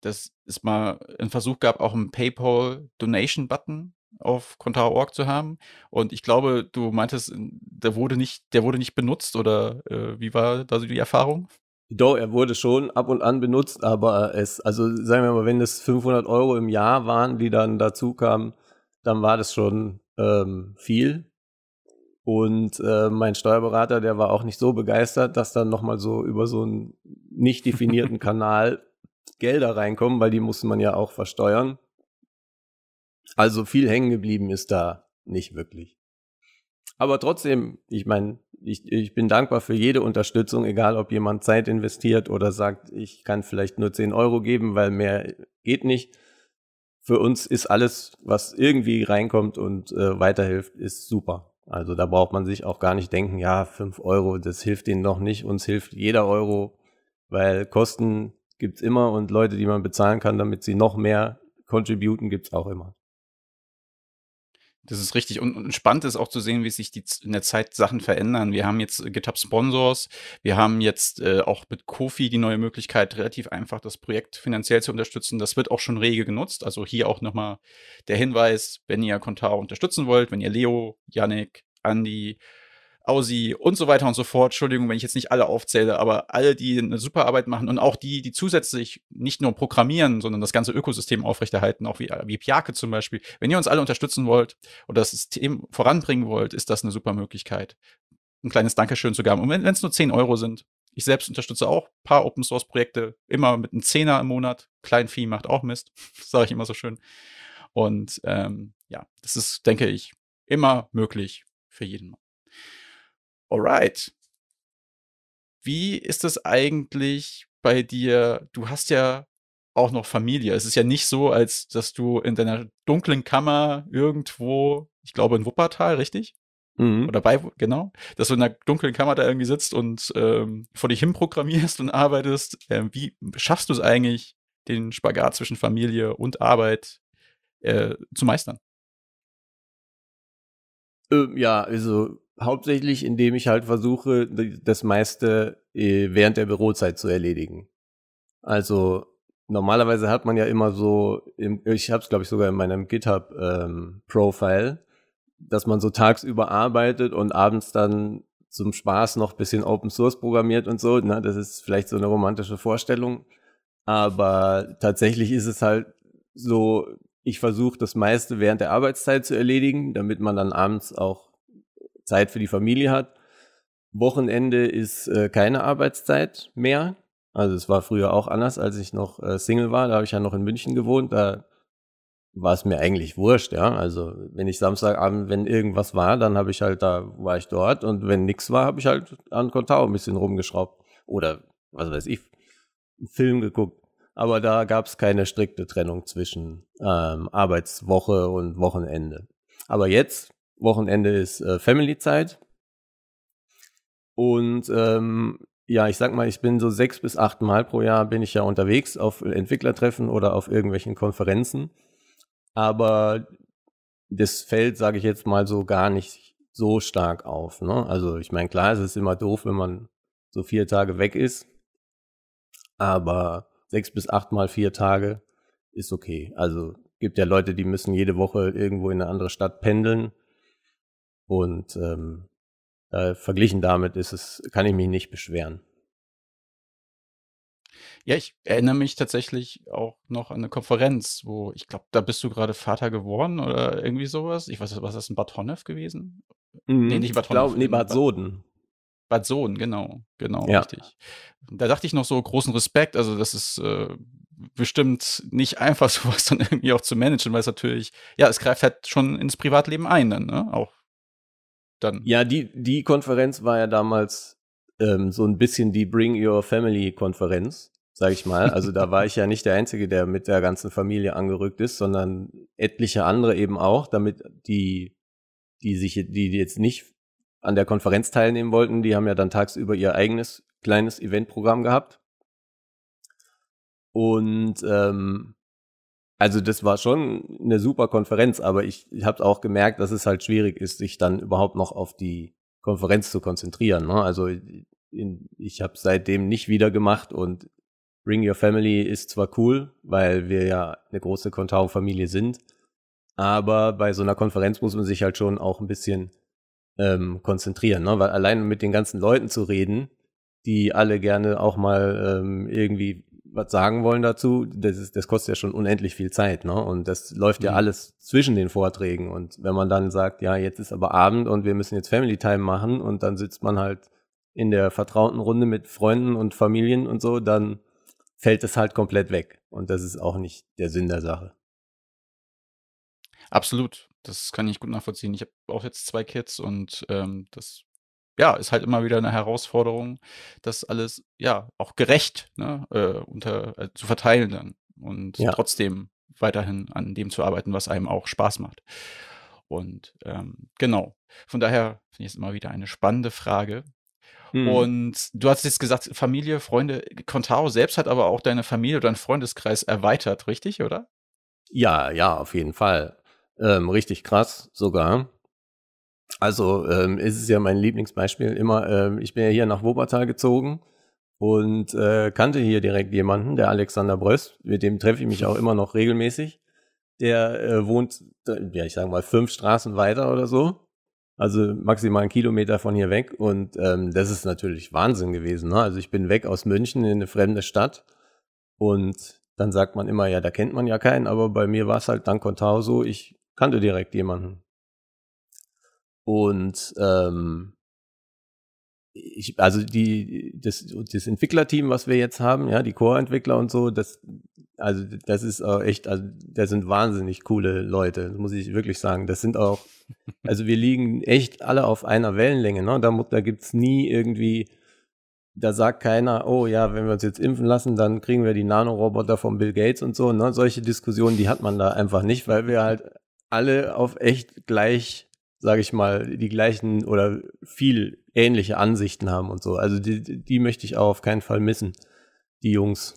dass es mal einen Versuch gab, auch einen PayPal-Donation-Button auf Contao.org zu haben. Und ich glaube, du meintest, der wurde nicht, der wurde nicht benutzt oder äh, wie war da so die Erfahrung? Doch, er wurde schon ab und an benutzt, aber es, also sagen wir mal, wenn es 500 Euro im Jahr waren, die dann dazu kamen, dann war das schon ähm, viel. Und äh, mein Steuerberater, der war auch nicht so begeistert, dass dann nochmal so über so einen nicht definierten Kanal Gelder reinkommen, weil die musste man ja auch versteuern. Also viel hängen geblieben ist da nicht wirklich. Aber trotzdem, ich meine, ich, ich bin dankbar für jede Unterstützung, egal ob jemand Zeit investiert oder sagt, ich kann vielleicht nur 10 Euro geben, weil mehr geht nicht für uns ist alles, was irgendwie reinkommt und äh, weiterhilft, ist super. Also da braucht man sich auch gar nicht denken, ja, fünf Euro, das hilft ihnen noch nicht. Uns hilft jeder Euro, weil Kosten gibt's immer und Leute, die man bezahlen kann, damit sie noch mehr contributen, gibt's auch immer. Das ist richtig. Und, und spannend ist auch zu sehen, wie sich die, in der Zeit Sachen verändern. Wir haben jetzt GitHub Sponsors. Wir haben jetzt äh, auch mit Kofi die neue Möglichkeit, relativ einfach das Projekt finanziell zu unterstützen. Das wird auch schon rege genutzt. Also hier auch nochmal der Hinweis, wenn ihr Contao unterstützen wollt, wenn ihr Leo, Yannick, Andy, Ausi und so weiter und so fort. Entschuldigung, wenn ich jetzt nicht alle aufzähle, aber alle, die eine super Arbeit machen und auch die, die zusätzlich nicht nur programmieren, sondern das ganze Ökosystem aufrechterhalten, auch wie, wie Piake zum Beispiel. Wenn ihr uns alle unterstützen wollt oder das System voranbringen wollt, ist das eine super Möglichkeit. Ein kleines Dankeschön zu geben. Und wenn es nur 10 Euro sind, ich selbst unterstütze auch ein paar Open Source Projekte, immer mit einem Zehner im Monat. Kleinvieh macht auch Mist, sage ich immer so schön. Und ähm, ja, das ist, denke ich, immer möglich für jeden. Alright. Wie ist es eigentlich bei dir? Du hast ja auch noch Familie. Es ist ja nicht so, als dass du in deiner dunklen Kammer irgendwo, ich glaube in Wuppertal, richtig? Mhm. Oder bei, genau, dass du in einer dunklen Kammer da irgendwie sitzt und ähm, vor dich hin programmierst und arbeitest. Ähm, wie schaffst du es eigentlich, den Spagat zwischen Familie und Arbeit äh, zu meistern? Ähm, ja, also hauptsächlich, indem ich halt versuche, das meiste äh, während der Bürozeit zu erledigen. Also normalerweise hat man ja immer so, ich habe es glaube ich sogar in meinem GitHub-Profile, ähm, dass man so tagsüber arbeitet und abends dann zum Spaß noch bisschen Open Source programmiert und so. Ne? Das ist vielleicht so eine romantische Vorstellung. Aber tatsächlich ist es halt so, ich versuche das meiste während der Arbeitszeit zu erledigen, damit man dann abends auch Zeit für die Familie hat. Wochenende ist äh, keine Arbeitszeit mehr. Also es war früher auch anders, als ich noch äh, Single war. Da habe ich ja noch in München gewohnt. Da war es mir eigentlich wurscht, ja. Also wenn ich Samstagabend, wenn irgendwas war, dann habe ich halt da, war ich dort und wenn nichts war, habe ich halt an Kontau ein bisschen rumgeschraubt. Oder was weiß ich, einen Film geguckt. Aber da gab es keine strikte Trennung zwischen ähm, Arbeitswoche und Wochenende. Aber jetzt, Wochenende ist äh, Family-Zeit. Und ähm, ja, ich sag mal, ich bin so sechs bis acht Mal pro Jahr bin ich ja unterwegs auf Entwicklertreffen oder auf irgendwelchen Konferenzen. Aber das fällt, sage ich jetzt mal so, gar nicht so stark auf. Ne? Also ich meine, klar, es ist immer doof, wenn man so vier Tage weg ist. Aber sechs bis acht mal vier Tage ist okay. Also gibt ja Leute, die müssen jede Woche irgendwo in eine andere Stadt pendeln. Und ähm, äh, verglichen damit ist es, kann ich mich nicht beschweren. Ja, ich erinnere mich tatsächlich auch noch an eine Konferenz, wo ich glaube, da bist du gerade Vater geworden oder irgendwie sowas. Ich weiß nicht, was ist das in Bad Honnef gewesen? Mhm, nee, nicht Bad Honnef. nee, Bad Soden. Bad Soden, genau, genau, ja. richtig. Da dachte ich noch so großen Respekt, also das ist äh, bestimmt nicht einfach, sowas dann irgendwie auch zu managen, weil es natürlich, ja, es greift halt schon ins Privatleben ein dann, ne? Auch dann. Ja, die, die Konferenz war ja damals ähm, so ein bisschen die Bring Your Family Konferenz sag ich mal. Also da war ich ja nicht der Einzige, der mit der ganzen Familie angerückt ist, sondern etliche andere eben auch, damit die, die sich, die jetzt nicht an der Konferenz teilnehmen wollten, die haben ja dann tagsüber ihr eigenes kleines Eventprogramm gehabt. Und ähm, also das war schon eine super Konferenz, aber ich, ich habe auch gemerkt, dass es halt schwierig ist, sich dann überhaupt noch auf die Konferenz zu konzentrieren. Ne? Also in, ich habe seitdem nicht wieder gemacht und Bring Your Family ist zwar cool, weil wir ja eine große Contao-Familie sind, aber bei so einer Konferenz muss man sich halt schon auch ein bisschen ähm, konzentrieren, ne? weil allein mit den ganzen Leuten zu reden, die alle gerne auch mal ähm, irgendwie was sagen wollen dazu, das, ist, das kostet ja schon unendlich viel Zeit, ne? Und das läuft ja mhm. alles zwischen den Vorträgen. Und wenn man dann sagt, ja, jetzt ist aber Abend und wir müssen jetzt Family Time machen und dann sitzt man halt in der vertrauten Runde mit Freunden und Familien und so, dann fällt es halt komplett weg. Und das ist auch nicht der Sinn der Sache. Absolut. Das kann ich gut nachvollziehen. Ich habe auch jetzt zwei Kids und ähm, das ja, ist halt immer wieder eine Herausforderung, das alles ja auch gerecht ne, äh, unter, äh, zu verteilen dann und ja. trotzdem weiterhin an dem zu arbeiten, was einem auch Spaß macht. Und ähm, genau, von daher finde ich es immer wieder eine spannende Frage, Mhm. Und du hast jetzt gesagt, Familie, Freunde, Contao selbst hat aber auch deine Familie oder deinen Freundeskreis erweitert, richtig, oder? Ja, ja, auf jeden Fall. Ähm, richtig krass sogar. Also ähm, ist es ja mein Lieblingsbeispiel immer, ähm, ich bin ja hier nach Wuppertal gezogen und äh, kannte hier direkt jemanden, der Alexander Bröst, mit dem treffe ich mich auch immer noch regelmäßig. Der äh, wohnt, ja, ich sage mal, fünf Straßen weiter oder so. Also maximal einen Kilometer von hier weg. Und ähm, das ist natürlich Wahnsinn gewesen. Ne? Also ich bin weg aus München in eine fremde Stadt. Und dann sagt man immer, ja, da kennt man ja keinen. Aber bei mir war es halt dank Contao so, ich kannte direkt jemanden. Und ähm, ich, also die, das, das Entwicklerteam, was wir jetzt haben, ja, die Core-Entwickler und so, das, also das ist auch echt, also das sind wahnsinnig coole Leute, muss ich wirklich sagen. Das sind auch, also wir liegen echt alle auf einer Wellenlänge, ne? Da, da gibt's nie irgendwie da sagt keiner, oh ja, wenn wir uns jetzt impfen lassen, dann kriegen wir die Nanoroboter von Bill Gates und so. Ne? Solche Diskussionen, die hat man da einfach nicht, weil wir halt alle auf echt gleich, sage ich mal, die gleichen oder viel ähnliche Ansichten haben und so. Also die, die möchte ich auch auf keinen Fall missen, die Jungs.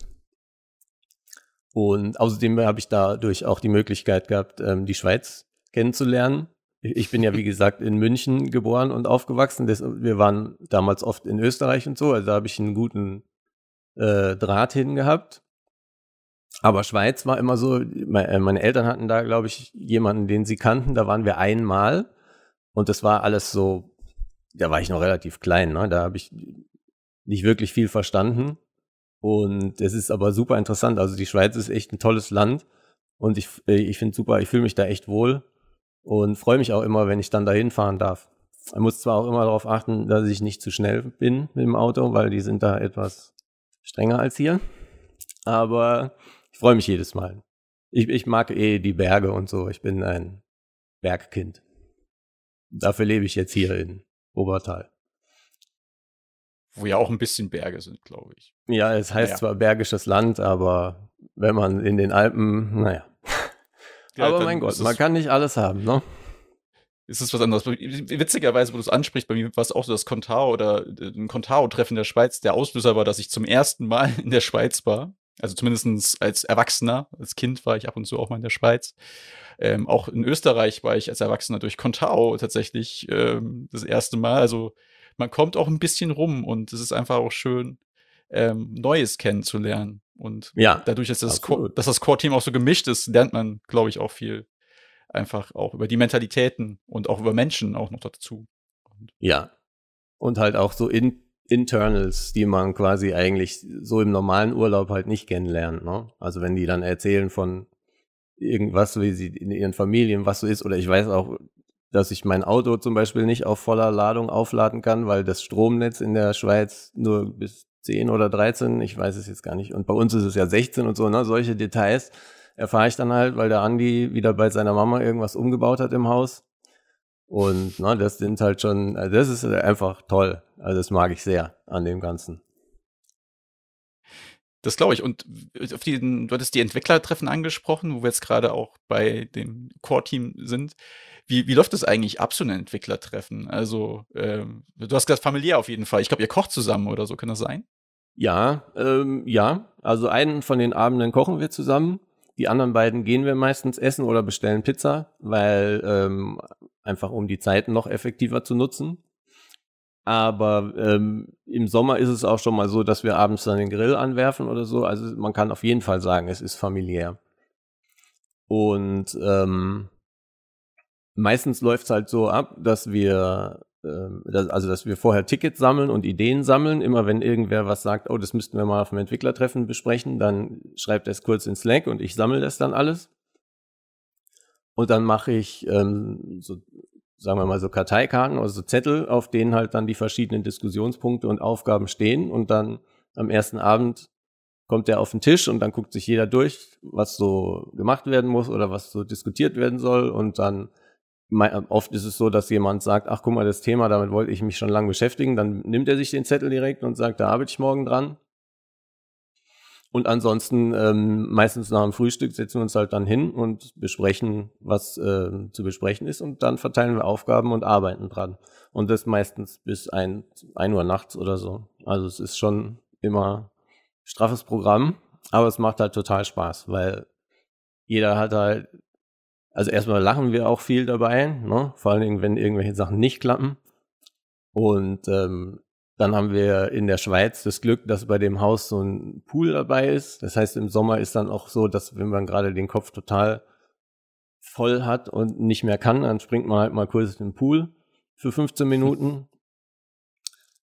Und außerdem habe ich dadurch auch die Möglichkeit gehabt, ähm, die Schweiz kennenzulernen. Ich bin ja, wie gesagt, in München geboren und aufgewachsen. wir waren damals oft in Österreich und so, also da habe ich einen guten äh, Draht hin gehabt. Aber Schweiz war immer so, äh, meine Eltern hatten da, glaube ich, jemanden, den sie kannten. Da waren wir einmal und das war alles so, da war ich noch relativ klein, ne? da habe ich nicht wirklich viel verstanden. Und es ist aber super interessant. Also die Schweiz ist echt ein tolles Land und ich, äh, ich finde super, ich fühle mich da echt wohl und freue mich auch immer, wenn ich dann dahin fahren darf. Ich muss zwar auch immer darauf achten, dass ich nicht zu schnell bin mit dem Auto, weil die sind da etwas strenger als hier. Aber ich freue mich jedes Mal. Ich, ich mag eh die Berge und so. Ich bin ein Bergkind. Dafür lebe ich jetzt hier in Obertal. Wo ja auch ein bisschen Berge sind, glaube ich. Ja, es heißt naja. zwar Bergisches Land, aber wenn man in den Alpen, naja. Ja, aber mein Gott, man kann nicht alles haben, ne? Ist es was anderes. Witzigerweise, wo du es ansprichst, bei mir war es auch so das Contao oder äh, ein Contao-Treffen der Schweiz. Der Auslöser war, dass ich zum ersten Mal in der Schweiz war. Also zumindest als Erwachsener, als Kind war ich ab und zu auch mal in der Schweiz. Ähm, auch in Österreich war ich als Erwachsener durch Contao tatsächlich ähm, das erste Mal. Also man kommt auch ein bisschen rum und es ist einfach auch schön, ähm, Neues kennenzulernen. Und ja, dadurch, dass das, Core, dass das Core-Team auch so gemischt ist, lernt man, glaube ich, auch viel einfach auch über die Mentalitäten und auch über Menschen auch noch dazu. Und ja. Und halt auch so in Internals, die man quasi eigentlich so im normalen Urlaub halt nicht kennenlernt. Ne? Also wenn die dann erzählen von irgendwas, wie sie in ihren Familien was so ist, oder ich weiß auch, dass ich mein Auto zum Beispiel nicht auf voller Ladung aufladen kann, weil das Stromnetz in der Schweiz nur bis 10 oder 13, ich weiß es jetzt gar nicht. Und bei uns ist es ja 16 und so, ne? Solche Details erfahre ich dann halt, weil der Andi wieder bei seiner Mama irgendwas umgebaut hat im Haus. Und ne, das sind halt schon, also das ist einfach toll. Also das mag ich sehr an dem Ganzen. Das glaube ich. Und auf die, du hattest die Entwicklertreffen angesprochen, wo wir jetzt gerade auch bei dem Core-Team sind. Wie, wie läuft das eigentlich ab, so ein Entwicklertreffen? Also, ähm, du hast gesagt, familiär auf jeden Fall. Ich glaube, ihr kocht zusammen oder so, kann das sein? Ja, ähm, ja. Also einen von den Abenden kochen wir zusammen. Die anderen beiden gehen wir meistens essen oder bestellen Pizza, weil ähm, einfach um die Zeiten noch effektiver zu nutzen. Aber ähm, im Sommer ist es auch schon mal so, dass wir abends dann den Grill anwerfen oder so. Also man kann auf jeden Fall sagen, es ist familiär. Und ähm, meistens läuft es halt so ab, dass wir, ähm, also dass wir vorher Tickets sammeln und Ideen sammeln. Immer wenn irgendwer was sagt, oh, das müssten wir mal auf dem Entwicklertreffen besprechen, dann schreibt er es kurz in Slack und ich sammle das dann alles. Und dann mache ich ähm, so, sagen wir mal so Karteikarten, also so Zettel, auf denen halt dann die verschiedenen Diskussionspunkte und Aufgaben stehen. Und dann am ersten Abend kommt der auf den Tisch und dann guckt sich jeder durch, was so gemacht werden muss oder was so diskutiert werden soll. Und dann oft ist es so, dass jemand sagt, ach guck mal, das Thema, damit wollte ich mich schon lange beschäftigen. Dann nimmt er sich den Zettel direkt und sagt, da arbeite ich morgen dran. Und ansonsten ähm, meistens nach dem Frühstück setzen wir uns halt dann hin und besprechen, was äh, zu besprechen ist und dann verteilen wir Aufgaben und arbeiten dran. Und das meistens bis ein, ein Uhr nachts oder so. Also es ist schon immer straffes Programm, aber es macht halt total Spaß, weil jeder hat halt also erstmal lachen wir auch viel dabei, ne? vor allen Dingen, wenn irgendwelche Sachen nicht klappen. Und ähm, dann haben wir in der Schweiz das Glück, dass bei dem Haus so ein Pool dabei ist. Das heißt, im Sommer ist dann auch so, dass wenn man gerade den Kopf total voll hat und nicht mehr kann, dann springt man halt mal kurz in den Pool für 15 Minuten.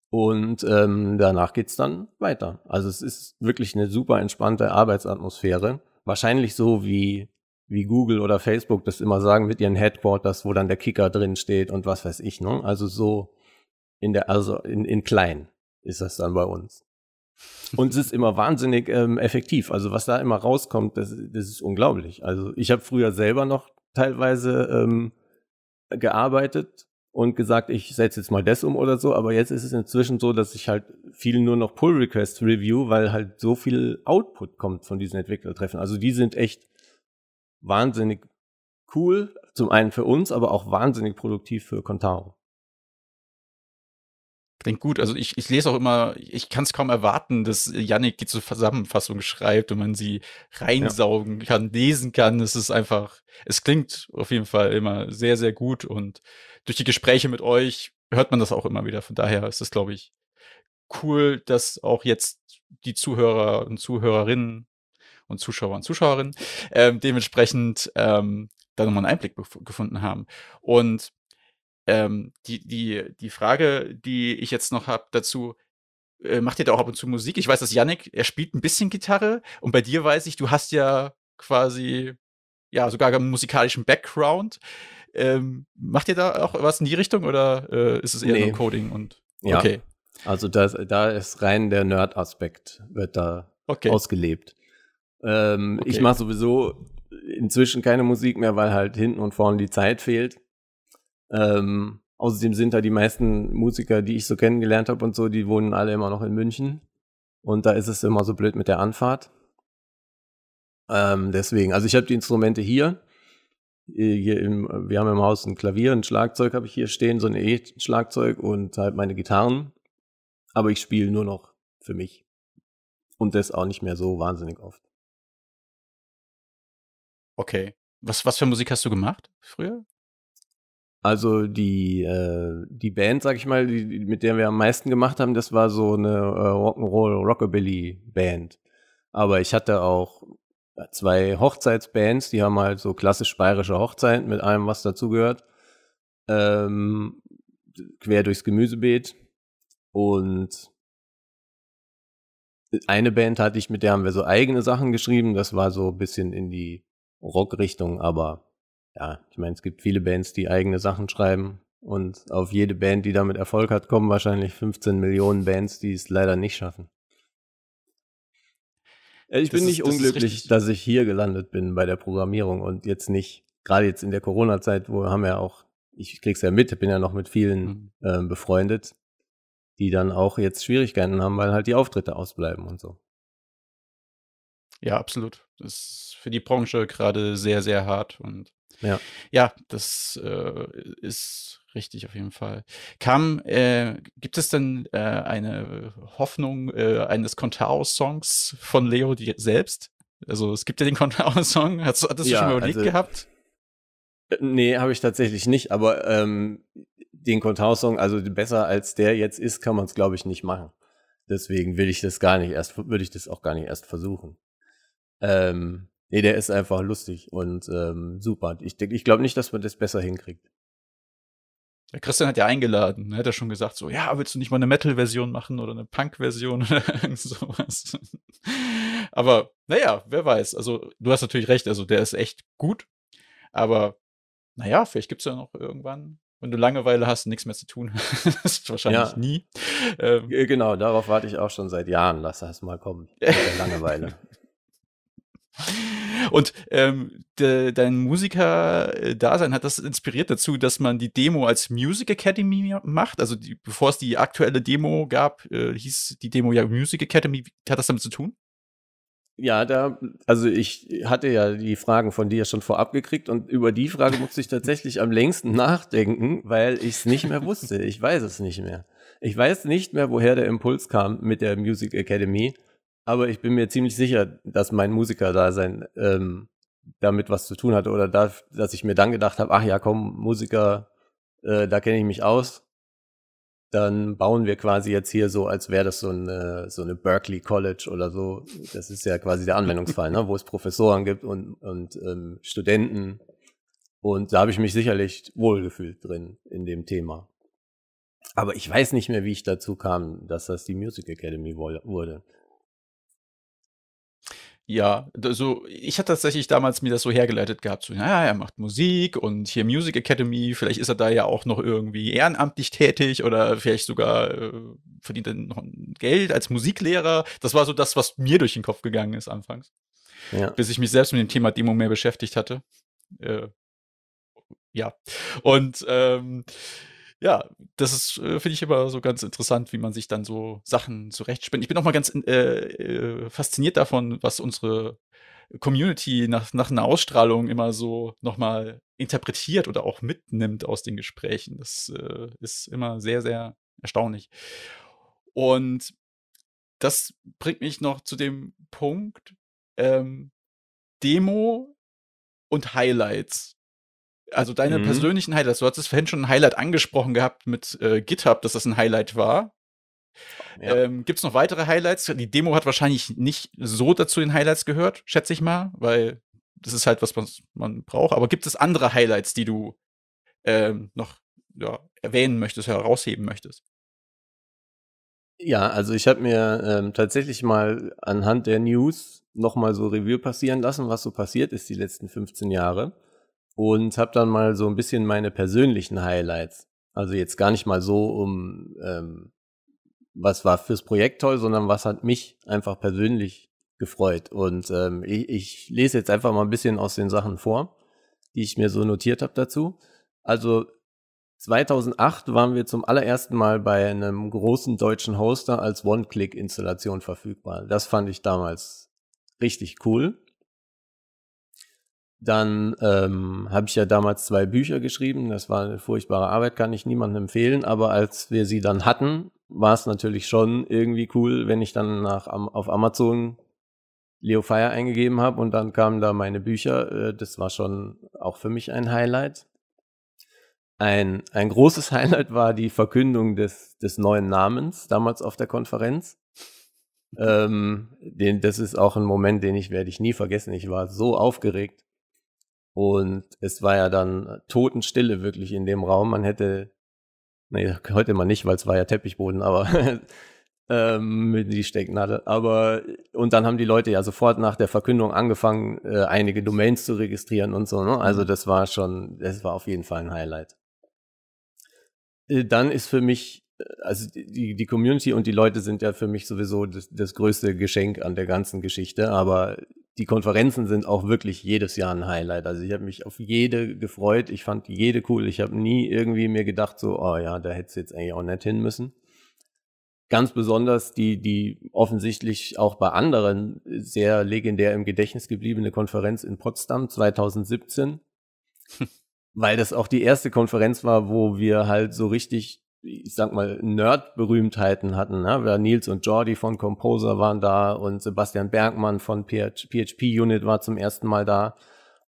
Und ähm, danach geht's dann weiter. Also es ist wirklich eine super entspannte Arbeitsatmosphäre. Wahrscheinlich so wie wie Google oder Facebook das immer sagen mit ihren Headquarters, wo dann der Kicker drin steht und was weiß ich, ne? Also so in der, also in, in klein ist das dann bei uns. Und es ist immer wahnsinnig ähm, effektiv. Also was da immer rauskommt, das, das ist unglaublich. Also ich habe früher selber noch teilweise ähm, gearbeitet und gesagt, ich setze jetzt mal das um oder so, aber jetzt ist es inzwischen so, dass ich halt viel nur noch Pull Requests review, weil halt so viel Output kommt von diesen Entwicklertreffen. Also die sind echt wahnsinnig cool, zum einen für uns, aber auch wahnsinnig produktiv für Contaro. Klingt gut. Also ich, ich lese auch immer, ich kann es kaum erwarten, dass Yannick die Zusammenfassung schreibt und man sie reinsaugen ja. kann, lesen kann. Es ist einfach, es klingt auf jeden Fall immer sehr, sehr gut und durch die Gespräche mit euch hört man das auch immer wieder. Von daher ist es, glaube ich, cool, dass auch jetzt die Zuhörer und Zuhörerinnen und Zuschauer und Zuschauerinnen ähm, dementsprechend ähm, da nochmal einen Einblick gefunden haben. Und ähm, die, die, die Frage, die ich jetzt noch habe dazu, äh, macht ihr da auch ab und zu Musik? Ich weiß, dass Yannick, er spielt ein bisschen Gitarre und bei dir weiß ich, du hast ja quasi, ja, sogar einen musikalischen Background. Ähm, macht ihr da auch was in die Richtung oder äh, ist es eher nee. nur Coding und ja. okay? Also das, da ist rein der Nerd-Aspekt, wird da okay. ausgelebt. Ähm, okay. Ich mache sowieso inzwischen keine Musik mehr, weil halt hinten und vorne die Zeit fehlt. Ähm, außerdem sind da die meisten Musiker, die ich so kennengelernt habe und so, die wohnen alle immer noch in München. Und da ist es immer so blöd mit der Anfahrt. Ähm, deswegen, also ich habe die Instrumente hier. Hier im, wir haben im Haus ein Klavier, ein Schlagzeug habe ich hier stehen, so ein E-Schlagzeug und halt meine Gitarren. Aber ich spiele nur noch für mich. Und das auch nicht mehr so wahnsinnig oft. Okay. Was, was für Musik hast du gemacht früher? Also die, äh, die Band, sag ich mal, die, mit der wir am meisten gemacht haben, das war so eine äh, Rock'n'Roll, Rockabilly-Band. Aber ich hatte auch zwei Hochzeitsbands, die haben halt so klassisch bayerische Hochzeiten mit allem, was dazugehört. Ähm, quer durchs Gemüsebeet. Und eine Band hatte ich, mit der haben wir so eigene Sachen geschrieben. Das war so ein bisschen in die Rockrichtung, aber ja, ich meine, es gibt viele Bands, die eigene Sachen schreiben und auf jede Band, die damit Erfolg hat, kommen wahrscheinlich 15 Millionen Bands, die es leider nicht schaffen. Äh, ich das bin nicht ist, unglücklich, das dass ich hier gelandet bin bei der Programmierung und jetzt nicht, gerade jetzt in der Corona-Zeit, wo haben wir auch, ich krieg's ja mit, bin ja noch mit vielen mhm. äh, befreundet, die dann auch jetzt Schwierigkeiten haben, weil halt die Auftritte ausbleiben und so. Ja, absolut. Das ist für die Branche gerade sehr, sehr hart und ja, ja das äh, ist richtig auf jeden Fall. Kam, äh, gibt es denn äh, eine Hoffnung äh, eines Contao-Songs von Leo selbst? Also es gibt ja den Contao-Song. Hattest, hattest ja, du schon mal überlegt also, gehabt? Äh, nee, habe ich tatsächlich nicht, aber ähm, den Contao-Song, also besser als der jetzt ist, kann man es, glaube ich, nicht machen. Deswegen will ich das gar nicht erst, würde ich das auch gar nicht erst versuchen. Ähm, nee, der ist einfach lustig und ähm, super. Ich, ich glaube nicht, dass man das besser hinkriegt. Der Christian hat ja eingeladen, ne? hat er schon gesagt, so, ja, willst du nicht mal eine Metal-Version machen oder eine Punk-Version oder irgend sowas. aber naja, wer weiß. Also, du hast natürlich recht, also der ist echt gut. Aber naja, vielleicht gibt es ja noch irgendwann, wenn du Langeweile hast, nichts mehr zu tun hast, wahrscheinlich ja. nie. Ähm, genau, darauf warte ich auch schon seit Jahren. Lass das mal kommen. Langeweile. Und ähm, de, dein Musiker-Dasein hat das inspiriert dazu, dass man die Demo als Music Academy macht. Also die, bevor es die aktuelle Demo gab, äh, hieß die Demo ja Music Academy. Hat das damit zu tun? Ja, da, also ich hatte ja die Fragen von dir schon vorab gekriegt und über die Frage musste ich tatsächlich am längsten nachdenken, weil ich es nicht mehr wusste. Ich weiß es nicht mehr. Ich weiß nicht mehr, woher der Impuls kam mit der Music Academy. Aber ich bin mir ziemlich sicher, dass mein Musiker-Dasein ähm, damit was zu tun hatte oder da, dass ich mir dann gedacht habe, ach ja, komm, Musiker, äh, da kenne ich mich aus. Dann bauen wir quasi jetzt hier so, als wäre das so eine, so eine Berkeley College oder so. Das ist ja quasi der Anwendungsfall, ne? wo es Professoren gibt und, und ähm, Studenten. Und da habe ich mich sicherlich wohlgefühlt drin in dem Thema. Aber ich weiß nicht mehr, wie ich dazu kam, dass das die Music Academy wurde. Ja, so, ich hatte tatsächlich damals mir das so hergeleitet gehabt, so, naja, er macht Musik und hier Music Academy, vielleicht ist er da ja auch noch irgendwie ehrenamtlich tätig oder vielleicht sogar äh, verdient er noch Geld als Musiklehrer. Das war so das, was mir durch den Kopf gegangen ist anfangs. Ja. Bis ich mich selbst mit dem Thema Demo mehr beschäftigt hatte. Äh, ja. Und ähm, ja, das ist, äh, finde ich immer so ganz interessant, wie man sich dann so Sachen zurechtspinnt. Ich bin auch mal ganz äh, äh, fasziniert davon, was unsere Community nach, nach einer Ausstrahlung immer so nochmal interpretiert oder auch mitnimmt aus den Gesprächen. Das äh, ist immer sehr, sehr erstaunlich. Und das bringt mich noch zu dem Punkt ähm, Demo und Highlights. Also deine mhm. persönlichen Highlights. Du hattest vorhin schon ein Highlight angesprochen gehabt mit äh, GitHub, dass das ein Highlight war. Ja. Ähm, Gibt es noch weitere Highlights? Die Demo hat wahrscheinlich nicht so dazu den Highlights gehört, schätze ich mal, weil das ist halt was, was man braucht. Aber gibt es andere Highlights, die du ähm, noch ja, erwähnen möchtest, herausheben möchtest? Ja, also ich habe mir ähm, tatsächlich mal anhand der News nochmal so Review passieren lassen, was so passiert ist die letzten 15 Jahre. Und habe dann mal so ein bisschen meine persönlichen Highlights. Also jetzt gar nicht mal so um ähm, was war fürs Projekt toll, sondern was hat mich einfach persönlich gefreut. Und ähm, ich, ich lese jetzt einfach mal ein bisschen aus den Sachen vor, die ich mir so notiert habe dazu. Also 2008 waren wir zum allerersten Mal bei einem großen deutschen Hoster als One-Click-Installation verfügbar. Das fand ich damals richtig cool. Dann ähm, habe ich ja damals zwei Bücher geschrieben. Das war eine furchtbare Arbeit, kann ich niemandem empfehlen. Aber als wir sie dann hatten, war es natürlich schon irgendwie cool, wenn ich dann nach auf Amazon Leo Fire eingegeben habe und dann kamen da meine Bücher. Äh, das war schon auch für mich ein Highlight. Ein, ein großes Highlight war die Verkündung des, des neuen Namens, damals auf der Konferenz. Ähm, den, das ist auch ein Moment, den ich werde ich nie vergessen. Ich war so aufgeregt. Und es war ja dann Totenstille wirklich in dem Raum. Man hätte Nee, heute mal nicht, weil es war ja Teppichboden, aber ähm, mit die Stecknadel. Aber und dann haben die Leute ja sofort nach der Verkündung angefangen, äh, einige Domains zu registrieren und so. Ne? Also mhm. das war schon, das war auf jeden Fall ein Highlight. Äh, dann ist für mich, also die, die Community und die Leute sind ja für mich sowieso das, das größte Geschenk an der ganzen Geschichte. Aber die Konferenzen sind auch wirklich jedes Jahr ein Highlight. Also ich habe mich auf jede gefreut. Ich fand jede cool. Ich habe nie irgendwie mir gedacht, so, oh ja, da hätte es jetzt eigentlich auch nicht hin müssen. Ganz besonders die, die offensichtlich auch bei anderen sehr legendär im Gedächtnis gebliebene Konferenz in Potsdam 2017. weil das auch die erste Konferenz war, wo wir halt so richtig ich sag mal, Nerd-Berühmtheiten hatten. Ne? Nils und Jordi von Composer waren da und Sebastian Bergmann von PHP Unit war zum ersten Mal da.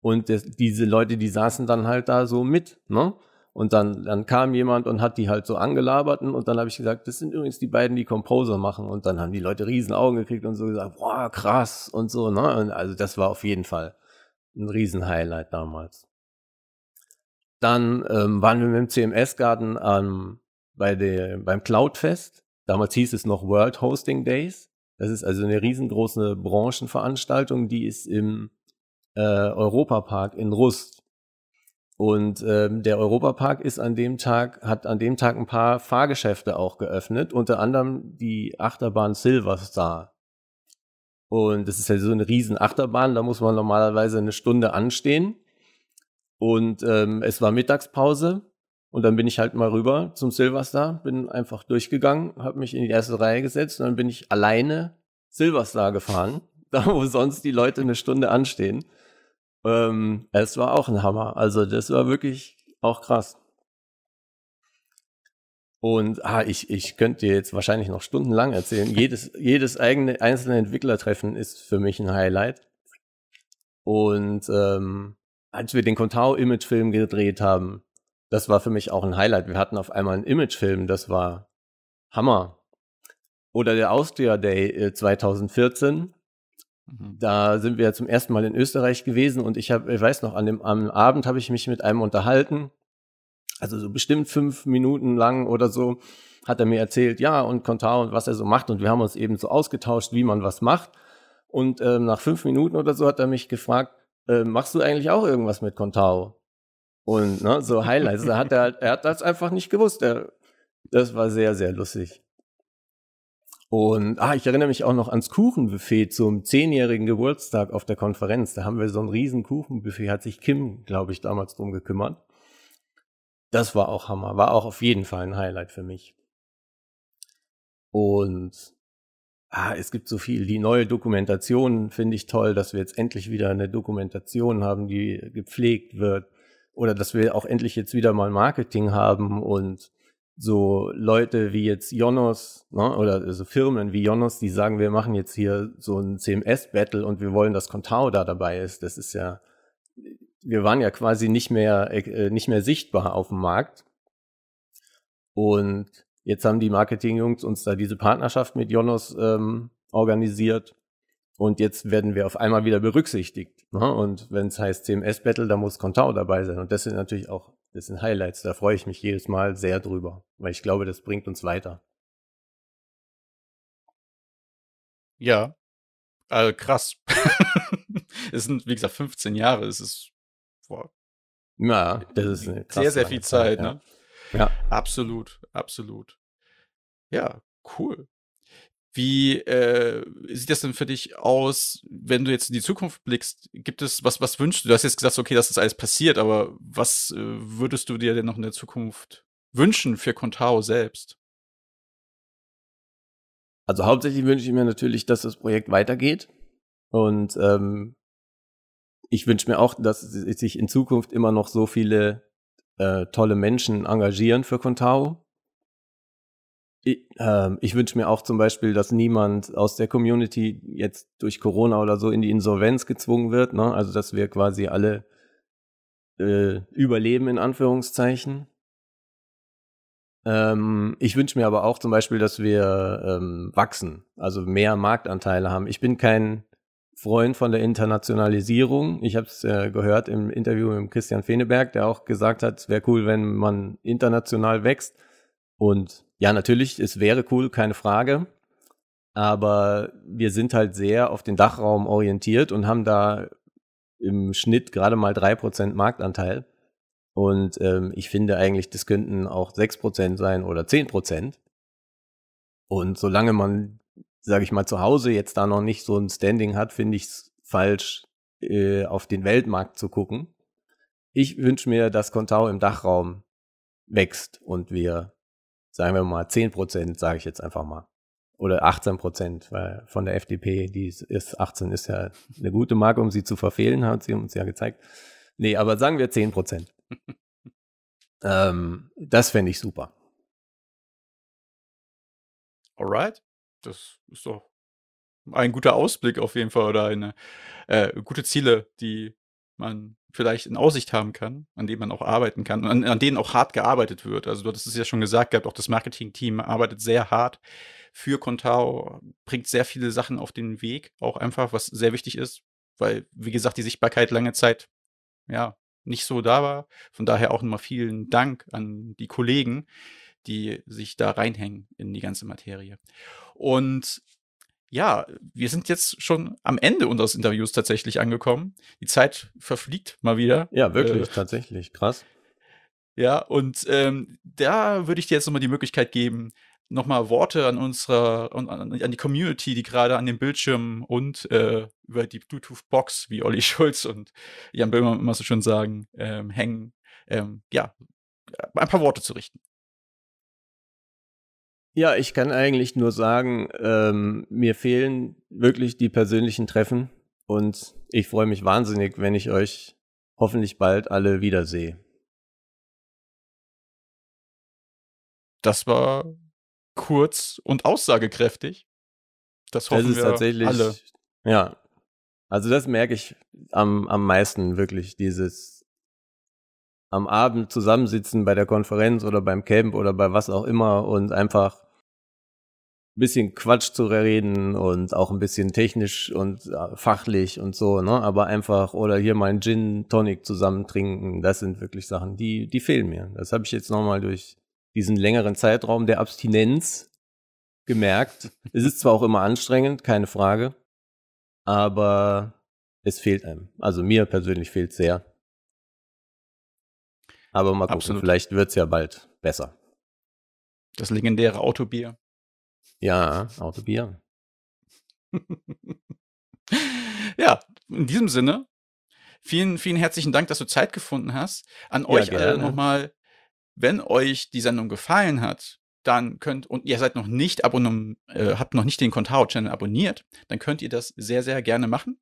Und das, diese Leute, die saßen dann halt da so mit, ne? Und dann, dann kam jemand und hat die halt so angelabert und dann habe ich gesagt, das sind übrigens die beiden, die Composer machen. Und dann haben die Leute riesen Augen gekriegt und so gesagt, boah, krass und so, ne? Und also das war auf jeden Fall ein Riesen-Highlight damals. Dann ähm, waren wir mit dem CMS-Garten am bei der, beim Cloudfest. Damals hieß es noch World Hosting Days. Das ist also eine riesengroße Branchenveranstaltung, die ist im äh, Europapark in Rust. Und ähm, der Europapark ist an dem Tag, hat an dem Tag ein paar Fahrgeschäfte auch geöffnet, unter anderem die Achterbahn Silverstar. Und das ist ja so eine riesen Achterbahn, da muss man normalerweise eine Stunde anstehen. Und ähm, es war Mittagspause und dann bin ich halt mal rüber zum Silverstar, bin einfach durchgegangen, habe mich in die erste Reihe gesetzt und dann bin ich alleine Silverstar gefahren, da wo sonst die Leute eine Stunde anstehen. Ähm, es war auch ein Hammer. Also das war wirklich auch krass. Und ah, ich, ich könnte dir jetzt wahrscheinlich noch stundenlang erzählen. jedes, jedes eigene einzelne Entwicklertreffen ist für mich ein Highlight. Und ähm, als wir den Contao-Image-Film gedreht haben, das war für mich auch ein Highlight. Wir hatten auf einmal einen Imagefilm, das war Hammer. Oder der Austria Day 2014. Äh, mhm. Da sind wir zum ersten Mal in Österreich gewesen und ich habe, ich weiß noch, an dem am Abend habe ich mich mit einem unterhalten. Also so bestimmt fünf Minuten lang oder so hat er mir erzählt, ja, und Contao und was er so macht. Und wir haben uns eben so ausgetauscht, wie man was macht. Und ähm, nach fünf Minuten oder so hat er mich gefragt, äh, machst du eigentlich auch irgendwas mit Contao? Und ne, so Highlights. da hat er, er hat das einfach nicht gewusst. Er, das war sehr, sehr lustig. Und ah, ich erinnere mich auch noch ans Kuchenbuffet zum zehnjährigen Geburtstag auf der Konferenz. Da haben wir so ein riesen Kuchenbuffet, hat sich Kim, glaube ich, damals drum gekümmert. Das war auch Hammer. War auch auf jeden Fall ein Highlight für mich. Und ah, es gibt so viel. Die neue Dokumentation finde ich toll, dass wir jetzt endlich wieder eine Dokumentation haben, die gepflegt wird. Oder dass wir auch endlich jetzt wieder mal Marketing haben und so Leute wie jetzt Jonos, ne, oder also Firmen wie Jonos, die sagen, wir machen jetzt hier so ein CMS-Battle und wir wollen, dass Contao da dabei ist. Das ist ja, wir waren ja quasi nicht mehr, äh, nicht mehr sichtbar auf dem Markt. Und jetzt haben die Marketing-Jungs uns da diese Partnerschaft mit Jonos ähm, organisiert. Und jetzt werden wir auf einmal wieder berücksichtigt. Ne? Und wenn es heißt CMS-Battle, da muss Contao dabei sein. Und das sind natürlich auch, das sind Highlights. Da freue ich mich jedes Mal sehr drüber, weil ich glaube, das bringt uns weiter. Ja, äh, krass. es sind, wie gesagt, 15 Jahre. Es ist boah, ja, das ist eine sehr, sehr viel Zeit. Zeit ja. ne? ja, absolut, absolut. Ja, cool. Wie äh, sieht das denn für dich aus, wenn du jetzt in die Zukunft blickst? Gibt es, was, was wünschst du? Du hast jetzt gesagt, okay, das alles passiert, aber was äh, würdest du dir denn noch in der Zukunft wünschen für Contao selbst? Also hauptsächlich wünsche ich mir natürlich, dass das Projekt weitergeht. Und ähm, ich wünsche mir auch, dass sich in Zukunft immer noch so viele äh, tolle Menschen engagieren für Contao. Ich, äh, ich wünsche mir auch zum Beispiel, dass niemand aus der Community jetzt durch Corona oder so in die Insolvenz gezwungen wird. Ne? Also dass wir quasi alle äh, überleben in Anführungszeichen. Ähm, ich wünsche mir aber auch zum Beispiel, dass wir ähm, wachsen, also mehr Marktanteile haben. Ich bin kein Freund von der Internationalisierung. Ich habe es äh, gehört im Interview mit Christian Feneberg, der auch gesagt hat, es wäre cool, wenn man international wächst. Und ja, natürlich, es wäre cool, keine Frage. Aber wir sind halt sehr auf den Dachraum orientiert und haben da im Schnitt gerade mal drei Prozent Marktanteil. Und ähm, ich finde eigentlich, das könnten auch sechs Prozent sein oder zehn Prozent. Und solange man sage ich mal, zu Hause jetzt da noch nicht so ein Standing hat, finde ich es falsch, äh, auf den Weltmarkt zu gucken. Ich wünsche mir, dass Contao im Dachraum wächst und wir, sagen wir mal, 10 Prozent, sage ich jetzt einfach mal. Oder 18 Prozent, weil von der FDP, die ist 18, ist ja eine gute Marke, um sie zu verfehlen, hat sie uns ja gezeigt. Nee, aber sagen wir 10 Prozent. ähm, das fände ich super. Alright das ist doch ein guter Ausblick auf jeden Fall oder eine äh, gute Ziele, die man vielleicht in Aussicht haben kann, an denen man auch arbeiten kann und an, an denen auch hart gearbeitet wird. Also du hattest es ja schon gesagt gehabt, auch das Marketing-Team arbeitet sehr hart für Contao, bringt sehr viele Sachen auf den Weg, auch einfach, was sehr wichtig ist, weil, wie gesagt, die Sichtbarkeit lange Zeit, ja, nicht so da war. Von daher auch nochmal vielen Dank an die Kollegen, die sich da reinhängen in die ganze Materie. Und ja, wir sind jetzt schon am Ende unseres Interviews tatsächlich angekommen. Die Zeit verfliegt mal wieder. Ja, wirklich, äh, tatsächlich. Krass. Ja, und ähm, da würde ich dir jetzt nochmal die Möglichkeit geben, nochmal Worte an unsere, an, an, die Community, die gerade an dem Bildschirm und äh, über die Bluetooth-Box, wie Olli Schulz und Jan Böhmer immer so schön sagen, ähm, hängen. Ähm, ja, ein paar Worte zu richten. Ja, ich kann eigentlich nur sagen, ähm, mir fehlen wirklich die persönlichen Treffen und ich freue mich wahnsinnig, wenn ich euch hoffentlich bald alle wiedersehe. Das war kurz und aussagekräftig. Das hoffen das ist wir tatsächlich, alle. Ja, also das merke ich am, am meisten wirklich, dieses am Abend zusammensitzen bei der Konferenz oder beim Camp oder bei was auch immer und einfach bisschen Quatsch zu reden und auch ein bisschen technisch und äh, fachlich und so, ne? Aber einfach oder hier mal einen Gin Tonic zusammen trinken, das sind wirklich Sachen, die die fehlen mir. Das habe ich jetzt nochmal durch diesen längeren Zeitraum der Abstinenz gemerkt. es ist zwar auch immer anstrengend, keine Frage, aber es fehlt einem. Also mir persönlich fehlt sehr. Aber mal gucken, Absolut. vielleicht wird's ja bald besser. Das legendäre Autobier. Ja, Autobier. ja, in diesem Sinne, vielen, vielen herzlichen Dank, dass du Zeit gefunden hast. An ja, euch gerne. alle nochmal wenn euch die Sendung gefallen hat, dann könnt, und ihr seid noch nicht abonniert, äh, habt noch nicht den Contao-Channel abonniert, dann könnt ihr das sehr, sehr gerne machen.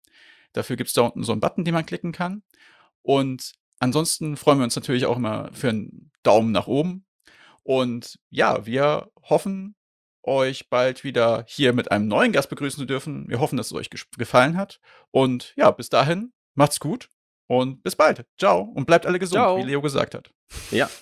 Dafür gibt es da unten so einen Button, den man klicken kann. Und ansonsten freuen wir uns natürlich auch immer für einen Daumen nach oben. Und ja, wir hoffen, euch bald wieder hier mit einem neuen Gast begrüßen zu dürfen. Wir hoffen, dass es euch gefallen hat. Und ja, bis dahin, macht's gut und bis bald. Ciao und bleibt alle gesund, Ciao. wie Leo gesagt hat. Ja.